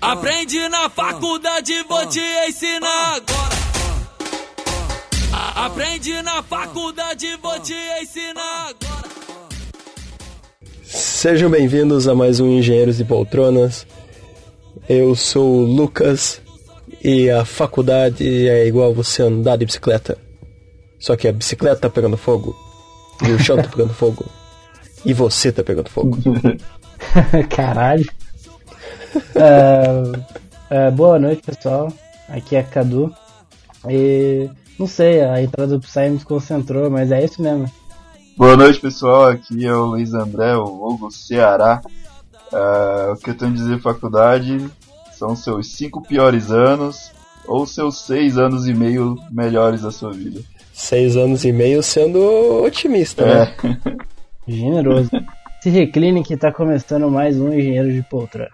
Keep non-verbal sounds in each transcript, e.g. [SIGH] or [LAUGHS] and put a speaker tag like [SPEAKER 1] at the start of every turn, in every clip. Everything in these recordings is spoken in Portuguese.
[SPEAKER 1] Aprende na faculdade, vou te ensinar agora. Aprende na faculdade, vou te ensinar agora.
[SPEAKER 2] Sejam bem-vindos a mais um Engenheiros e Poltronas. Eu sou o Lucas e a faculdade é igual você andar de bicicleta. Só que a bicicleta tá pegando fogo, e o chão tá pegando fogo, e você tá pegando fogo. [LAUGHS]
[SPEAKER 3] Caralho. Uh, [LAUGHS] uh, boa noite, pessoal. Aqui é Cadu. E não sei, a entrada do Psy me desconcentrou, mas é isso mesmo.
[SPEAKER 4] Boa noite, pessoal. Aqui é o Luiz André, o Hugo Ceará. Uh, o que eu tenho a dizer faculdade são seus cinco piores anos ou seus seis anos e meio melhores da sua vida.
[SPEAKER 2] Seis anos e meio sendo otimista,
[SPEAKER 4] É.
[SPEAKER 2] né?
[SPEAKER 3] Generoso. [LAUGHS] Se recline que tá começando mais um Engenheiro de Poltrona.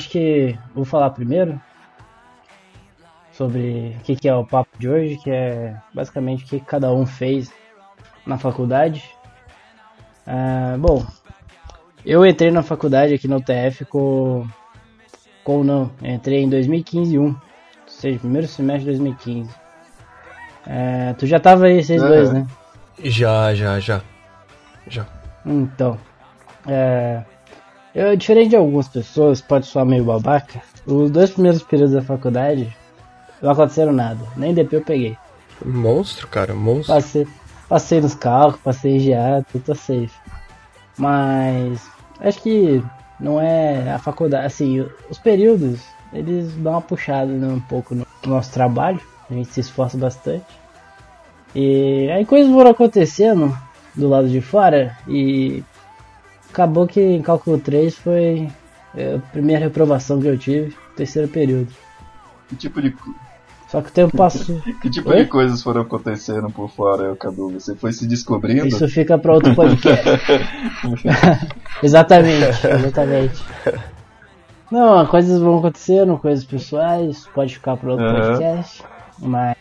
[SPEAKER 3] Acho que vou falar primeiro sobre o que, que é o papo de hoje, que é basicamente o que cada um fez na faculdade. Ah, bom, eu entrei na faculdade aqui no UTF com. Com não, eu entrei em 2015 1, ou seja, primeiro semestre de 2015. Ah, tu já tava aí, vocês
[SPEAKER 4] É.
[SPEAKER 3] dois, né?
[SPEAKER 2] Já, já, já. Já.
[SPEAKER 3] Então, é, eu, diferente de algumas pessoas, pode soar meio babaca, os dois primeiros períodos da faculdade não aconteceram nada, nem DP eu peguei.
[SPEAKER 2] Monstro, cara, monstro.
[SPEAKER 3] Passei, passei nos cálculos, passei em GA, tudo tá safe. Mas acho que não é a faculdade, assim, os períodos, eles dão uma puxada né, um pouco no nosso trabalho, a gente se esforça bastante. E aí coisas foram acontecendo do lado de fora e acabou que em cálculo 3 foi é, a primeira reprovação que eu tive, terceiro período.
[SPEAKER 4] Que tipo de,
[SPEAKER 3] Só que o tempo [LAUGHS] passou.
[SPEAKER 4] que tipo
[SPEAKER 3] Oi?
[SPEAKER 4] de coisas foram acontecendo por fora, Cadu? Você foi se descobrindo?
[SPEAKER 3] Isso fica para outro podcast. [LAUGHS] exatamente, exatamente. Não, coisas vão acontecendo, coisas pessoais, pode ficar para outro
[SPEAKER 4] Aham.
[SPEAKER 3] podcast, mas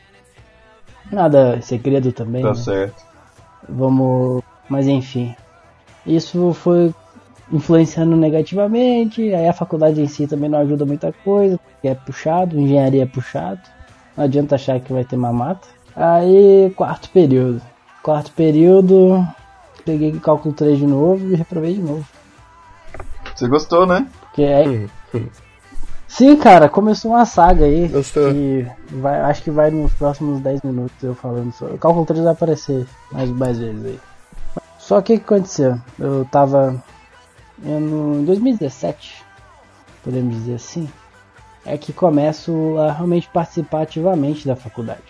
[SPEAKER 3] nada segredo também.
[SPEAKER 4] Tá
[SPEAKER 3] né?
[SPEAKER 4] certo.
[SPEAKER 3] Vamos, mas enfim, isso foi influenciando negativamente. Aí a faculdade em si também não ajuda muita coisa, porque é puxado, engenharia é puxado. Não adianta achar que vai ter mamata. Aí quarto período, quarto período, peguei cálculo 3 de novo e reprovei de novo.
[SPEAKER 4] Você gostou, né?
[SPEAKER 3] Porque aí,
[SPEAKER 2] Hum,
[SPEAKER 3] sim, cara, começou uma saga aí.
[SPEAKER 2] Gostou.
[SPEAKER 3] E vai, acho que vai nos próximos 10 minutos eu falando sobre. O cálculo 3 vai aparecer mais, mais vezes aí. Só que o que aconteceu? Eu tava em 2017, podemos dizer assim, é que começo a realmente participar ativamente da faculdade.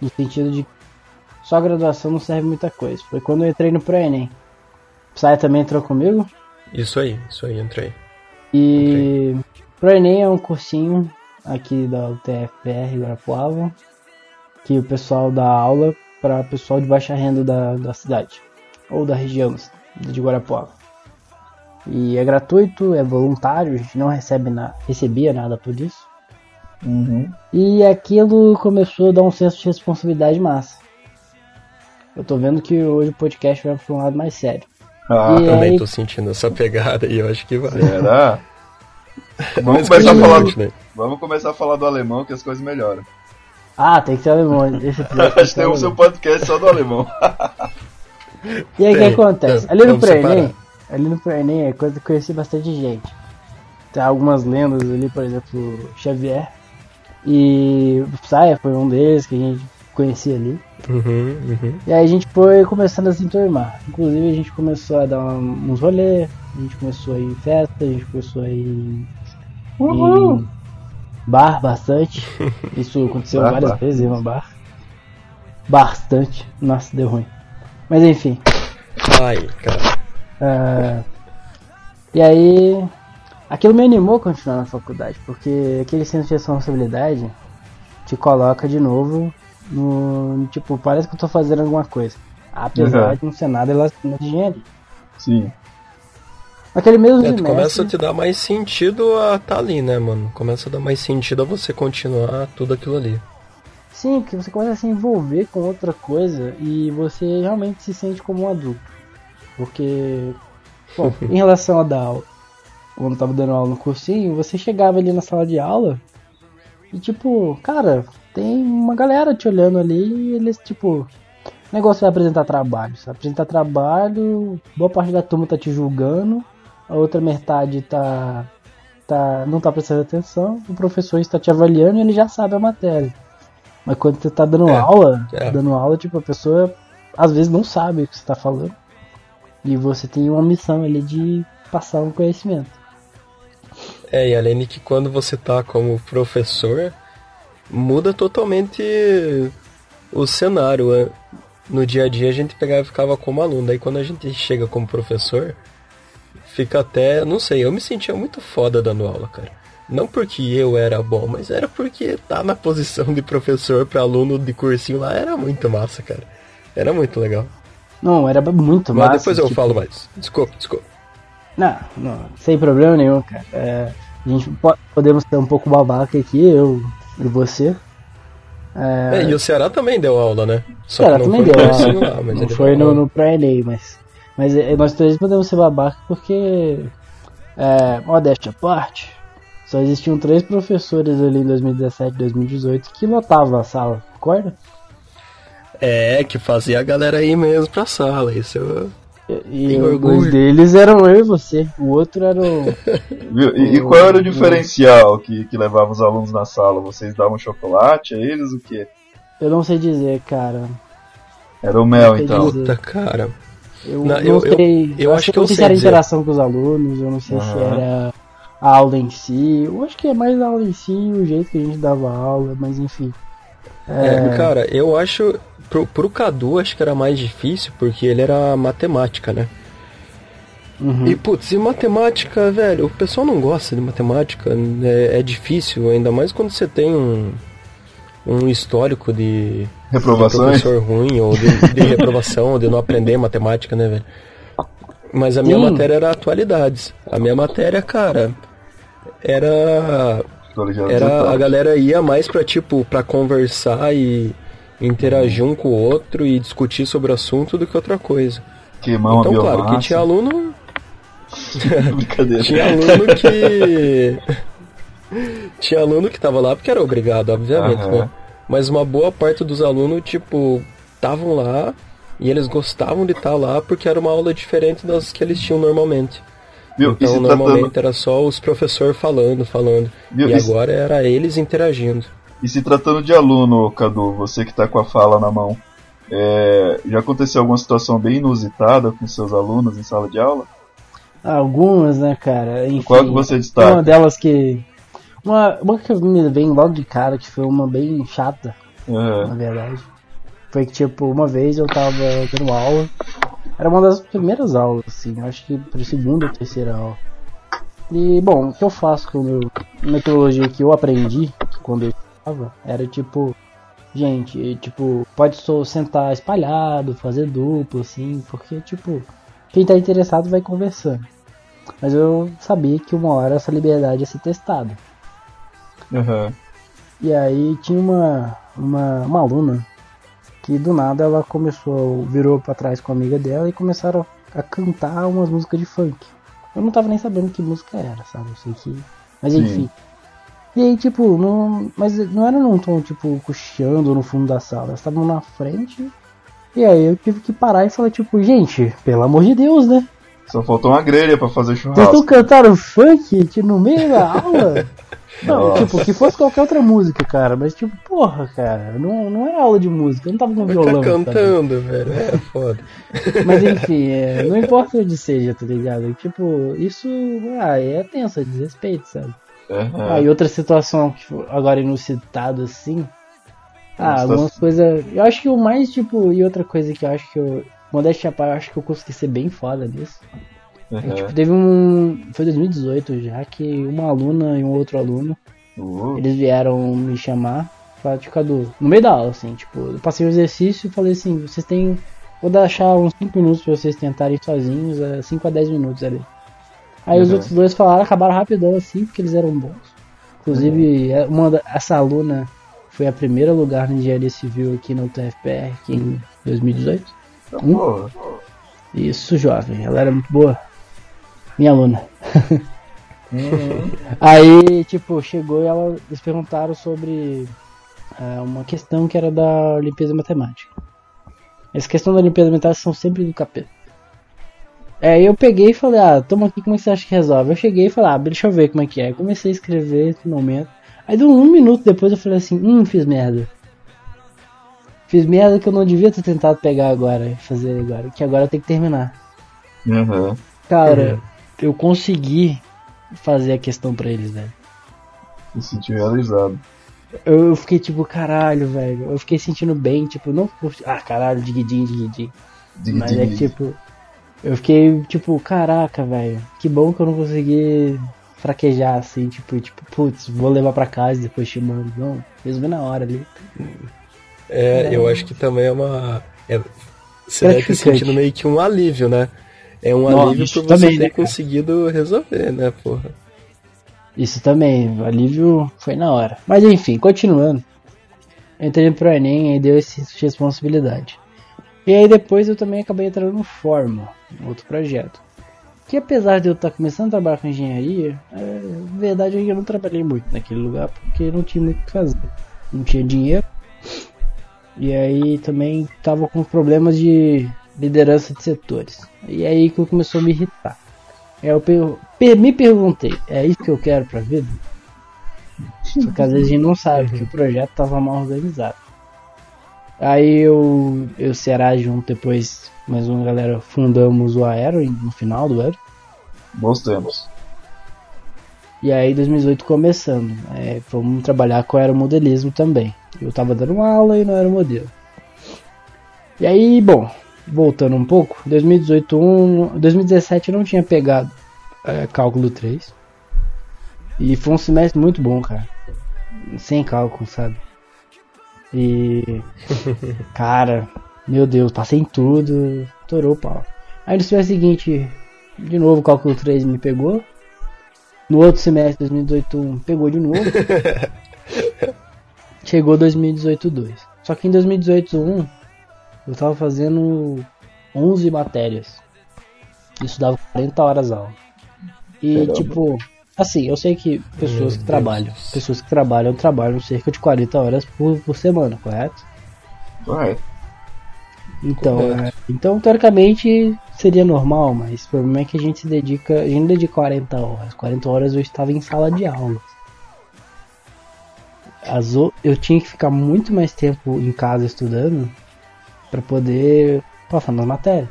[SPEAKER 3] No sentido de só graduação não serve muita coisa. Foi quando eu entrei no ProEnem. Psy também entrou comigo.
[SPEAKER 2] Isso aí, isso aí, entrei.
[SPEAKER 3] E ProEnem é um cursinho aqui da UTFPR Guarapuava que o pessoal dá aula para pessoal de baixa renda da, da cidade ou da região de Guarapuava. E é gratuito, é voluntário, a gente não recebe na, recebia nada por isso. E aquilo começou a dar um senso de responsabilidade massa. Eu tô vendo que hoje o podcast vai para um lado mais sério.
[SPEAKER 4] Ah,
[SPEAKER 3] E
[SPEAKER 2] Também
[SPEAKER 3] aí-
[SPEAKER 2] tô sentindo essa pegada e eu acho que vai.
[SPEAKER 4] será? [LAUGHS] Vamos começar, a falar,
[SPEAKER 2] né?
[SPEAKER 4] vamos começar a falar do alemão que as coisas melhoram.
[SPEAKER 3] Ah, tem que ser alemão. Esse [LAUGHS] episódio tem que ser
[SPEAKER 4] tem o
[SPEAKER 3] alemão.
[SPEAKER 4] seu podcast só do alemão. [LAUGHS] [LAUGHS]
[SPEAKER 3] E aí o que acontece? Ali no
[SPEAKER 2] separar.
[SPEAKER 3] ali no Prenem é coisa que eu conheci bastante gente. Tem algumas lendas ali, por exemplo, Xavier. E o Psy foi um deles que a gente conhecia ali.
[SPEAKER 2] Uhum, uhum.
[SPEAKER 3] E aí a gente foi começando a se enturmar. Inclusive a gente começou a dar um- uns rolês, a gente começou a ir em festa, a gente começou a ir em, em bar bastante. [LAUGHS] Isso aconteceu
[SPEAKER 4] Bar,
[SPEAKER 3] várias
[SPEAKER 4] bar.
[SPEAKER 3] vezes, ir no bar. Bastante. Nossa, deu ruim. Mas enfim.
[SPEAKER 2] Ai, cara.
[SPEAKER 3] Ah, e aí aquilo me animou a continuar na faculdade, porque aquele senso de responsabilidade te coloca de novo no. Tipo, parece que eu tô fazendo alguma coisa. Apesar
[SPEAKER 4] Uhum.
[SPEAKER 3] de não ser nada relacionado a engenharia.
[SPEAKER 4] Sim.
[SPEAKER 3] Naquele mesmo
[SPEAKER 2] É,
[SPEAKER 3] semestre.
[SPEAKER 2] começa a te dar mais sentido a tá ali, né, mano? Começa a dar mais sentido a você continuar tudo aquilo ali.
[SPEAKER 3] Sim, porque você começa a se envolver com outra coisa e você realmente se sente como um adulto. Porque, bom, [LAUGHS] em relação a dar aula, quando eu tava dando aula no cursinho, você chegava ali na sala de aula e tipo, cara, tem uma galera te olhando ali e eles, tipo, o negócio é apresentar trabalho, sabe? Apresentar trabalho, boa parte da turma tá te julgando, a outra metade tá, tá não tá prestando atenção, o professor está te avaliando e ele já sabe a matéria. Mas quando você tá dando
[SPEAKER 2] É,
[SPEAKER 3] aula,
[SPEAKER 2] é.
[SPEAKER 3] dando aula, tipo, a pessoa às vezes não sabe o que você tá falando. E você tem uma missão ali de passar um conhecimento.
[SPEAKER 2] É, e além de que quando você tá como professor, muda totalmente o cenário. é. No dia a dia a gente pegava e ficava como aluno. Daí quando a gente chega como professor, fica até. Não sei, eu me sentia muito foda dando aula, cara. Não porque eu era bom, mas era porque tá na posição de professor pra aluno de cursinho lá era muito massa, cara. Era muito legal.
[SPEAKER 3] Não, era muito
[SPEAKER 2] Mas
[SPEAKER 3] massa.
[SPEAKER 2] depois eu
[SPEAKER 3] tipo,
[SPEAKER 2] falo mais. Desculpa, desculpa.
[SPEAKER 3] Não, não, sem problema nenhum, cara. É, a gente po- podemos ser um pouco babaca aqui, eu e você. É,
[SPEAKER 2] É, e o Ceará também deu aula, né? Só
[SPEAKER 3] Ceará
[SPEAKER 2] que não
[SPEAKER 3] também deu aula.
[SPEAKER 2] lá, mas
[SPEAKER 3] não foi no,
[SPEAKER 2] aula.
[SPEAKER 3] no pré-ENEM, mas. Mas é, nós três podemos ser babaca porque. É, modéstia à parte. Só existiam três professores ali em 2017 2018 que lotavam a sala, concorda?
[SPEAKER 2] É, que fazia a galera ir mesmo pra sala. Isso eu...
[SPEAKER 3] E dois deles eram eu e você. O outro era o. [LAUGHS]
[SPEAKER 4] E, e qual era o diferencial que, que levava os alunos na sala? Vocês davam chocolate a eles? O quê?
[SPEAKER 3] Eu não sei dizer, cara.
[SPEAKER 4] Era o mel, então.
[SPEAKER 2] Puta, cara.
[SPEAKER 3] Eu
[SPEAKER 2] Não,
[SPEAKER 3] não,
[SPEAKER 2] eu- eu-
[SPEAKER 3] sei.
[SPEAKER 2] eu acho que
[SPEAKER 3] não
[SPEAKER 2] eu
[SPEAKER 3] sei se
[SPEAKER 2] sei
[SPEAKER 3] era
[SPEAKER 2] dizer.
[SPEAKER 3] interação com os alunos, eu não sei se
[SPEAKER 4] Aham.
[SPEAKER 3] era a aula em si. Eu acho que é mais a aula em si, o jeito que a gente dava aula, mas enfim.
[SPEAKER 2] É, cara, eu acho. Pro, pro Cadu, acho que era mais difícil, porque ele era matemática, né?
[SPEAKER 3] Uhum.
[SPEAKER 2] E, putz, e matemática, velho, o pessoal não gosta de matemática, é, é difícil, ainda mais quando você tem um, um histórico de, de
[SPEAKER 4] Reprovações?
[SPEAKER 2] professor ruim, ou de, de reprovação, ou de não aprender matemática, né, velho? Mas a minha
[SPEAKER 3] Sim.
[SPEAKER 2] matéria era atualidades. A minha matéria, cara, era era a galera ia mais pra tipo para conversar e interagir um com o outro e discutir sobre o assunto do que outra coisa.
[SPEAKER 4] Queimar
[SPEAKER 2] então, claro,
[SPEAKER 4] biomassa.
[SPEAKER 2] que tinha aluno, [LAUGHS]
[SPEAKER 4] Brincadeira.
[SPEAKER 2] tinha aluno que [LAUGHS] tinha aluno que tava lá porque era obrigado, obviamente,
[SPEAKER 4] Aham.
[SPEAKER 2] né? Mas uma boa parte dos alunos, tipo, estavam lá e eles gostavam de estar lá porque era uma aula diferente das que eles tinham normalmente.
[SPEAKER 4] Viu? E
[SPEAKER 2] Então,
[SPEAKER 4] se
[SPEAKER 2] normalmente
[SPEAKER 4] tratando,
[SPEAKER 2] era só os professores falando, falando.
[SPEAKER 4] Viu?
[SPEAKER 2] E
[SPEAKER 4] Isso-
[SPEAKER 2] agora era eles interagindo.
[SPEAKER 4] e se tratando de aluno, Cadu, você que tá com a fala na mão, é, já aconteceu alguma situação bem inusitada com seus alunos em sala de aula?
[SPEAKER 3] Algumas, né, cara? Enfim,
[SPEAKER 4] Qual que você destaca?
[SPEAKER 3] Uma delas que. Uma, uma que me vem logo de cara, que foi uma bem chata,
[SPEAKER 4] É,
[SPEAKER 3] na verdade. Foi que, tipo, uma vez eu tava dando aula. Era uma das primeiras aulas, assim, acho que para segunda ou terceira aula. E, bom, o que eu faço com a meu- metodologia que eu aprendi quando eu estava era tipo. Gente, tipo, pode só sentar espalhado, fazer duplo, assim, porque, tipo, quem tá interessado vai conversando. Mas eu sabia que uma hora essa liberdade ia ser testada.
[SPEAKER 4] aham.
[SPEAKER 3] E aí tinha uma, uma, uma aluna que do nada ela começou, virou pra trás com a amiga dela e começaram a cantar umas músicas de funk. Eu não tava nem sabendo que música era, sabe? Eu sei que. Mas
[SPEAKER 4] Sim.
[SPEAKER 3] enfim. E aí, tipo, não. Mas não era num tom, tipo, cocheando no fundo da sala. Elas estavam na frente. E aí eu tive que parar e falar, tipo, gente, pelo amor de Deus, né?
[SPEAKER 4] Só faltou uma grelha pra fazer
[SPEAKER 3] Vocês estão
[SPEAKER 4] churrasco.
[SPEAKER 3] cantando funk no meio da aula? [LAUGHS] Não,
[SPEAKER 4] Nossa.
[SPEAKER 3] tipo, que fosse qualquer outra música, cara. Mas, tipo, porra, cara, não, não era aula de música, eu não tava com violão. sabe?
[SPEAKER 2] cantando, velho. É foda. [LAUGHS]
[SPEAKER 3] Mas enfim, é, não importa onde seja, tá ligado? Tipo, isso ah, é tenso, é desrespeito, sabe?
[SPEAKER 4] Aham.
[SPEAKER 3] Ah, e outra situação que foi agora inusitado assim. Ah,
[SPEAKER 4] Nossa,
[SPEAKER 3] algumas
[SPEAKER 4] tá-
[SPEAKER 3] coisas. Eu acho que o mais, tipo, e outra coisa que eu acho que eu. Modéstia à parte, eu acho que eu consegui ser bem foda nisso.
[SPEAKER 4] Uhum.
[SPEAKER 3] tipo, teve um. Foi 2018 já que uma aluna e um outro aluno
[SPEAKER 4] Uh,
[SPEAKER 3] eles vieram me chamar pra ficar do. No meio da aula, assim, tipo, eu passei o exercício e falei assim, vocês têm. Vou deixar uns 5 minutos pra vocês tentarem sozinhos, 5 a 10 minutos ali. Aí os
[SPEAKER 4] Uhum.
[SPEAKER 3] outros dois falaram, acabaram rapidão assim, porque eles eram bons. Inclusive, é, uma essa aluna foi a primeira lugar na engenharia civil aqui no TFPR, aqui em 2018. Hum?
[SPEAKER 4] pô,
[SPEAKER 3] Isso, jovem, ela era muito boa. Minha aluna.
[SPEAKER 4] uhum. [LAUGHS]
[SPEAKER 3] Aí, tipo, chegou e ela, eles perguntaram sobre é, uma questão que era da limpeza matemática. Essa questão da limpeza matemática são sempre do capeta. Aí eu peguei e falei, ah, toma aqui, como é que você acha que resolve? Eu cheguei e falei, ah, deixa eu ver como é que é. Aí comecei a escrever esse momento. Aí deu um minuto depois eu falei assim, hum, fiz merda. Fiz merda que eu não devia ter tentado pegar agora, e fazer agora, que agora eu tenho que terminar.
[SPEAKER 4] Uhum.
[SPEAKER 3] Cara, eu consegui fazer a questão pra eles, velho.
[SPEAKER 4] Me senti realizado.
[SPEAKER 3] Eu, eu fiquei tipo, caralho, velho. Eu fiquei sentindo bem, tipo, não. Ah, caralho, diguidim, diguidim.
[SPEAKER 4] Dig,
[SPEAKER 3] Mas
[SPEAKER 4] dig,
[SPEAKER 3] é que,
[SPEAKER 4] dig.
[SPEAKER 3] tipo. Eu fiquei, tipo, caraca, velho. Que bom que eu não consegui fraquejar assim, tipo, tipo, putz, vou levar pra casa e depois te mando. Não, resolvi na hora ali.
[SPEAKER 2] É, eu acho que também é uma. é- você deve sentido meio que um alívio, né? É um
[SPEAKER 3] Nossa,
[SPEAKER 2] alívio por você
[SPEAKER 3] também,
[SPEAKER 2] ter
[SPEAKER 3] né,
[SPEAKER 2] conseguido resolver, né, porra?
[SPEAKER 3] Isso também, o alívio foi na hora. Mas enfim, continuando. Eu entrei pro Enem e deu essa responsabilidade. E aí depois eu também acabei entrando no Forma, outro projeto. Que apesar de eu estar começando a trabalhar com engenharia, é, na verdade eu não trabalhei muito naquele lugar porque não tinha muito o que fazer. Não tinha dinheiro. E aí também tava com problemas de liderança de setores. E aí que começou a me irritar. Aí eu per- me perguntei, é isso que eu quero pra vida? Só que às vezes a gente não sabe que o projeto tava mal organizado. Aí eu, eu Ceará junto depois, mais uma galera, fundamos o Aero no final do ano.
[SPEAKER 4] Bons tempos.
[SPEAKER 3] E aí 2018 começando. É, fomos trabalhar com aeromodelismo também. Eu tava dando uma aula e não era modelo. E aí, bom, voltando um pouco, 2018, um, 2017 eu não tinha pegado é, cálculo 3. E foi um semestre muito bom, cara. Sem cálculo, sabe? E. [LAUGHS] Cara, meu Deus, passei em tudo, torou o pau. Aí no semestre seguinte, de novo o cálculo 3 me pegou. No outro semestre, 2018 1, pegou de novo. [LAUGHS] Chegou 2018 2. Só que em 2018 1, eu tava fazendo 11 matérias. Isso dava 40 horas aula. E
[SPEAKER 4] Caramba.
[SPEAKER 3] tipo, assim, eu sei que pessoas que trabalham, pessoas que trabalham, trabalham cerca de 40 horas por, por semana, correto?
[SPEAKER 4] Correto.
[SPEAKER 3] Então,
[SPEAKER 2] Correto.
[SPEAKER 3] é, então teoricamente seria normal, mas o problema é que a gente se dedica, a gente dedica 40 horas. 40 horas eu estava em sala de aula. As eu tinha que ficar muito mais tempo em casa estudando para poder passar nas matérias,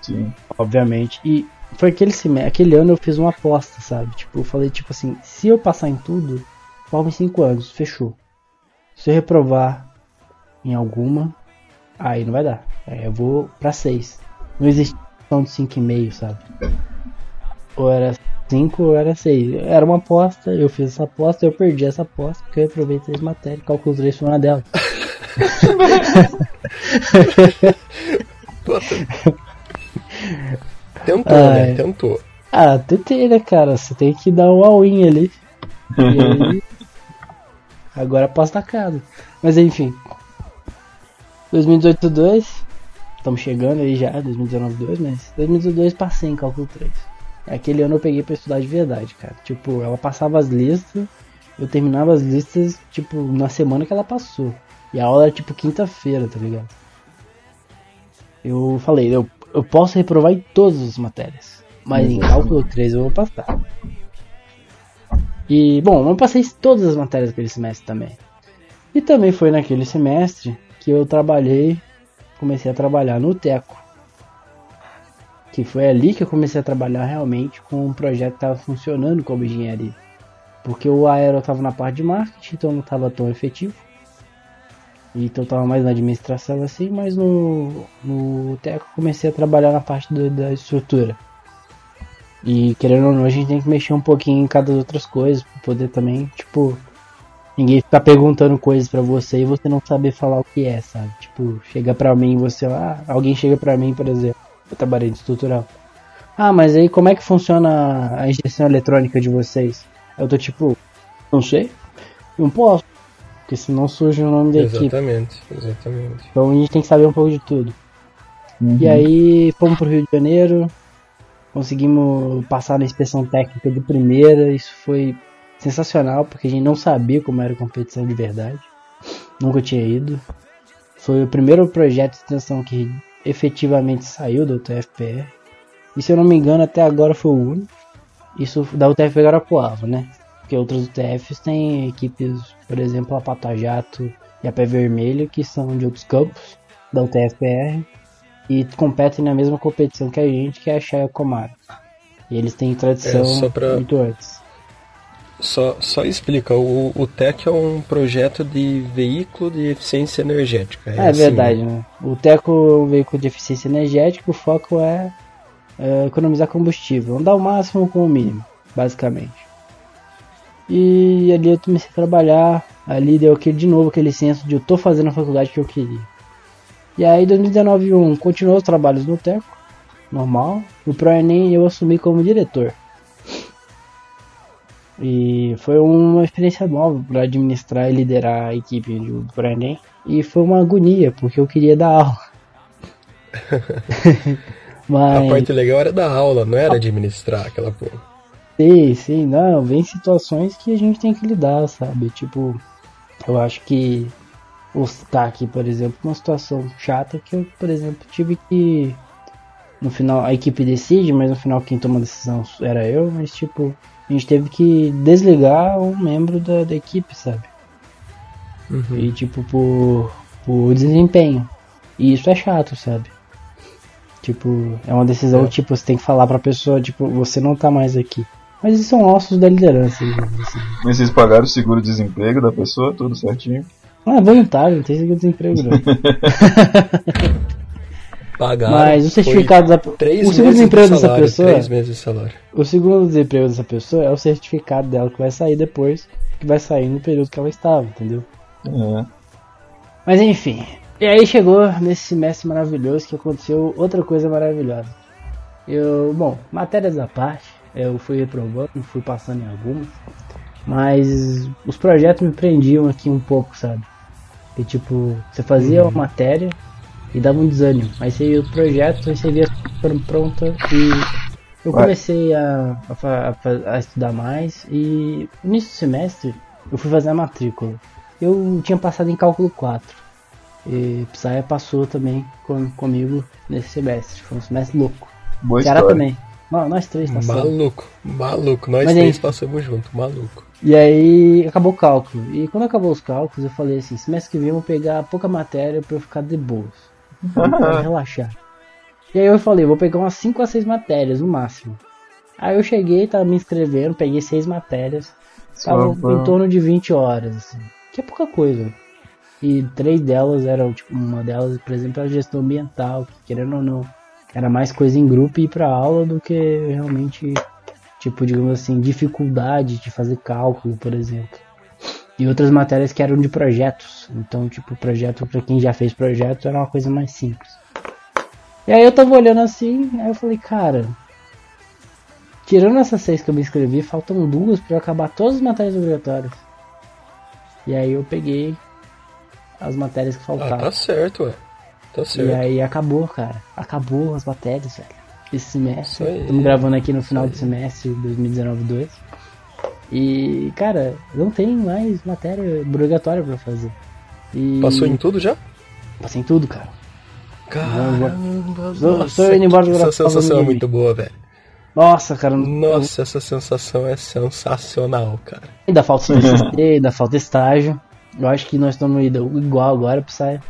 [SPEAKER 4] Sim.
[SPEAKER 3] obviamente. E foi aquele semestre, aquele ano eu fiz uma aposta, sabe? Tipo, eu falei tipo assim, se eu passar em tudo, forma em 5 anos, fechou. Se eu reprovar em alguma, aí não vai dar. Aí eu vou pra 6. Não existe opção de 5,5, sabe? Ou era 5 ou era 6. Era uma aposta, eu fiz essa aposta, eu perdi essa aposta porque eu reprovei três matérias, cálculo 3 foi uma delas.
[SPEAKER 2] Puta. [LAUGHS] [LAUGHS] Tentou,
[SPEAKER 3] Ai.
[SPEAKER 2] né? Tentou.
[SPEAKER 3] Ah, tentei, né, cara? Você tem que dar um all-in ali. [LAUGHS] E aí. Agora posso na casa. Mas enfim. 2018 2. Estamos chegando aí já, 2019 2, mas 2018 2 passei em cálculo 3. Aquele ano eu peguei pra estudar de verdade, cara. Tipo, ela passava as listas, eu terminava as listas, tipo, na semana que ela passou. E a aula era tipo quinta-feira, tá ligado? Eu falei, eu, eu posso reprovar em todas as matérias. Mas em cálculo 3 eu vou passar. E, bom, eu passei todas as matérias daquele semestre também. E também foi naquele semestre que eu trabalhei, comecei a trabalhar no Teco. Que foi ali que eu comecei a trabalhar realmente com um projeto que estava funcionando como engenharia. Porque o Aero estava na parte de marketing, então não estava tão efetivo. Então eu tava mais na administração assim, mas no, no Teco comecei a trabalhar na parte do- da estrutura. E querendo ou não, a gente tem que mexer um pouquinho em cada outras coisas pra poder também, tipo, ninguém ficar perguntando coisas pra você e você não saber falar o que é, sabe? Tipo, chega pra mim, você, ah, alguém chega pra mim, por exemplo, eu trabalhei de estrutural. Ah, mas aí como é que funciona a injeção eletrônica de vocês? Eu tô tipo, não sei, não posso, porque senão surge o nome da equipe.
[SPEAKER 2] Exatamente, exatamente.
[SPEAKER 3] Então a gente tem que saber um pouco de tudo. E aí fomos pro Rio de Janeiro, conseguimos passar na inspeção técnica de primeira, isso foi sensacional, porque a gente não sabia como era a competição de verdade. Nunca tinha ido. Foi o primeiro projeto de extensão que efetivamente saiu da UTFPR. E se eu não me engano, até agora foi o único. Isso da UTF Garapuava, né? Porque outras UTFs têm equipes, por exemplo, a Pata Jato e a Pé Vermelho, que são de outros campos da UTFPR e competem na mesma competição que a gente, que é a Shaya Komara. E eles têm tradição
[SPEAKER 2] É, pra-
[SPEAKER 3] muito antes.
[SPEAKER 2] Só, só explica, o, o TEC é um projeto de veículo de eficiência energética.
[SPEAKER 3] É,
[SPEAKER 2] assim,
[SPEAKER 3] verdade, né? O Teco é um veículo de eficiência energética, o foco é, é economizar combustível, andar o máximo com o mínimo, basicamente. E ali eu comecei a trabalhar, ali deu aquele, de novo aquele senso de eu tô fazendo a faculdade que eu queria. E aí 2019 um, continuou os trabalhos no Teco, normal. O ProEnem eu assumi como diretor. E foi uma experiência nova para administrar e liderar a equipe do ProEnem. E foi uma agonia, porque eu queria dar aula. [LAUGHS] [LAUGHS] Mas,
[SPEAKER 2] A parte legal era da aula, não era administrar aquela porra.
[SPEAKER 3] Sim, sim, não, vem situações que a gente tem que lidar, sabe? Tipo, eu acho que o tá aqui, por exemplo, uma situação chata que eu, por exemplo, tive que no final a equipe decide, mas no final quem toma a decisão era eu, mas tipo, a gente teve que desligar um membro da, da equipe, sabe?
[SPEAKER 2] Uhum.
[SPEAKER 3] E tipo, por, por desempenho. E isso é chato, sabe? Tipo, é uma decisão,
[SPEAKER 2] É.
[SPEAKER 3] tipo, você tem que falar pra pessoa, tipo, você não tá mais aqui. Mas isso são ossos da liderança, assim.
[SPEAKER 4] Mas vocês pagaram o seguro-desemprego da pessoa, tudo certinho?
[SPEAKER 3] Ah, é voluntário, não tem seguro-desemprego não. [LAUGHS]
[SPEAKER 2] Pagaram.
[SPEAKER 3] Mas o certificado da. O
[SPEAKER 2] meses
[SPEAKER 3] seguro-desemprego
[SPEAKER 2] de
[SPEAKER 3] dessa
[SPEAKER 2] salário,
[SPEAKER 3] pessoa.
[SPEAKER 2] Três meses de salário.
[SPEAKER 3] O seguro-desemprego dessa pessoa é o certificado dela que vai sair depois, que vai sair no período que ela estava, entendeu?
[SPEAKER 4] É.
[SPEAKER 3] Mas enfim. E aí chegou nesse semestre maravilhoso que aconteceu outra coisa maravilhosa. Eu, bom, matérias à parte, eu fui reprovando, fui passando em algumas, mas os projetos me prendiam aqui um pouco, sabe? Que tipo, você fazia uma matéria e dava um desânimo, aí você ia o projeto, aí você via pronta e eu comecei a, a, a estudar mais e no início do semestre eu fui fazer a matrícula. Eu tinha passado em cálculo 4. E Psya passou também com, comigo nesse semestre. Foi um semestre louco.
[SPEAKER 4] Boa
[SPEAKER 3] Ceará também. Não, nós três passamos.
[SPEAKER 2] Maluco, maluco. Nós
[SPEAKER 3] Mas,
[SPEAKER 2] três
[SPEAKER 3] hein?
[SPEAKER 2] passamos junto, maluco.
[SPEAKER 3] E aí acabou o cálculo. E quando acabou os cálculos, eu falei assim: semestre que vem eu vou pegar pouca matéria pra eu ficar de boas. [LAUGHS] Relaxar. E aí eu falei: vou pegar umas 5 a 6 matérias no máximo. Aí eu cheguei, tava me inscrevendo, peguei 6 matérias. Tava
[SPEAKER 4] Só
[SPEAKER 3] em torno de 20 horas, assim. Que é pouca coisa. E três delas eram, tipo, uma delas, por exemplo, era gestão ambiental, que querendo ou não, era mais coisa em grupo e ir pra aula do que realmente, tipo, digamos assim, dificuldade de fazer cálculo, por exemplo. E outras matérias que eram de projetos. Então, tipo, projeto, pra quem já fez projeto, era uma coisa mais simples. E aí eu tava olhando assim, aí eu falei, cara, tirando essas seis que eu me inscrevi, faltam duas pra eu acabar todas as matérias obrigatórias. E aí eu peguei as matérias que
[SPEAKER 2] Ah,
[SPEAKER 3] faltavam.
[SPEAKER 2] tá certo, ué. Tá
[SPEAKER 3] e
[SPEAKER 2] certo.
[SPEAKER 3] aí acabou, cara. Acabou as matérias, velho. Esse semestre. Estamos gravando aqui no final do semestre 2019-2. E, cara, não tem mais matéria obrigatória pra fazer. E...
[SPEAKER 2] Passou em tudo já?
[SPEAKER 3] Passei em tudo, cara.
[SPEAKER 2] Caramba, nossa,
[SPEAKER 3] tô indo embora do
[SPEAKER 2] essa sensação é muito boa, velho.
[SPEAKER 3] Nossa, cara.
[SPEAKER 2] Nossa, essa sensação é sensacional, cara.
[SPEAKER 3] Ainda falta [LAUGHS] ainda falta estágio. Eu acho que nós estamos indo igual agora pro sair.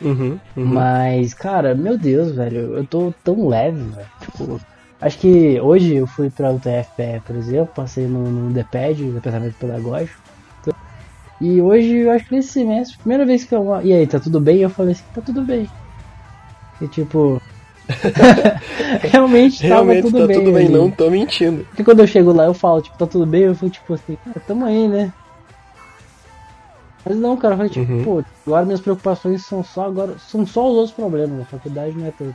[SPEAKER 2] Uhum, uhum.
[SPEAKER 3] Mas, cara, meu Deus, velho, eu tô tão leve, velho. Tipo, acho que hoje eu fui pra UTFPE, por exemplo, passei no, no DPED, Departamento Pedagógico. E hoje, eu acho que nesse semestre, primeira vez que eu. E aí, tá tudo bem? Eu falei assim, tá tudo bem. E tipo, [LAUGHS] Realmente tava
[SPEAKER 2] Realmente
[SPEAKER 3] tudo
[SPEAKER 2] tá
[SPEAKER 3] bem.
[SPEAKER 2] tudo bem, não tô mentindo.
[SPEAKER 3] Porque quando eu chego lá eu falo, tipo, tá tudo bem, eu fico tipo assim, cara, tamo aí, né? Mas não, cara, eu falei, tipo,
[SPEAKER 2] Uhum.
[SPEAKER 3] pô, agora minhas preocupações são só agora. São só os outros problemas, a faculdade não é tudo.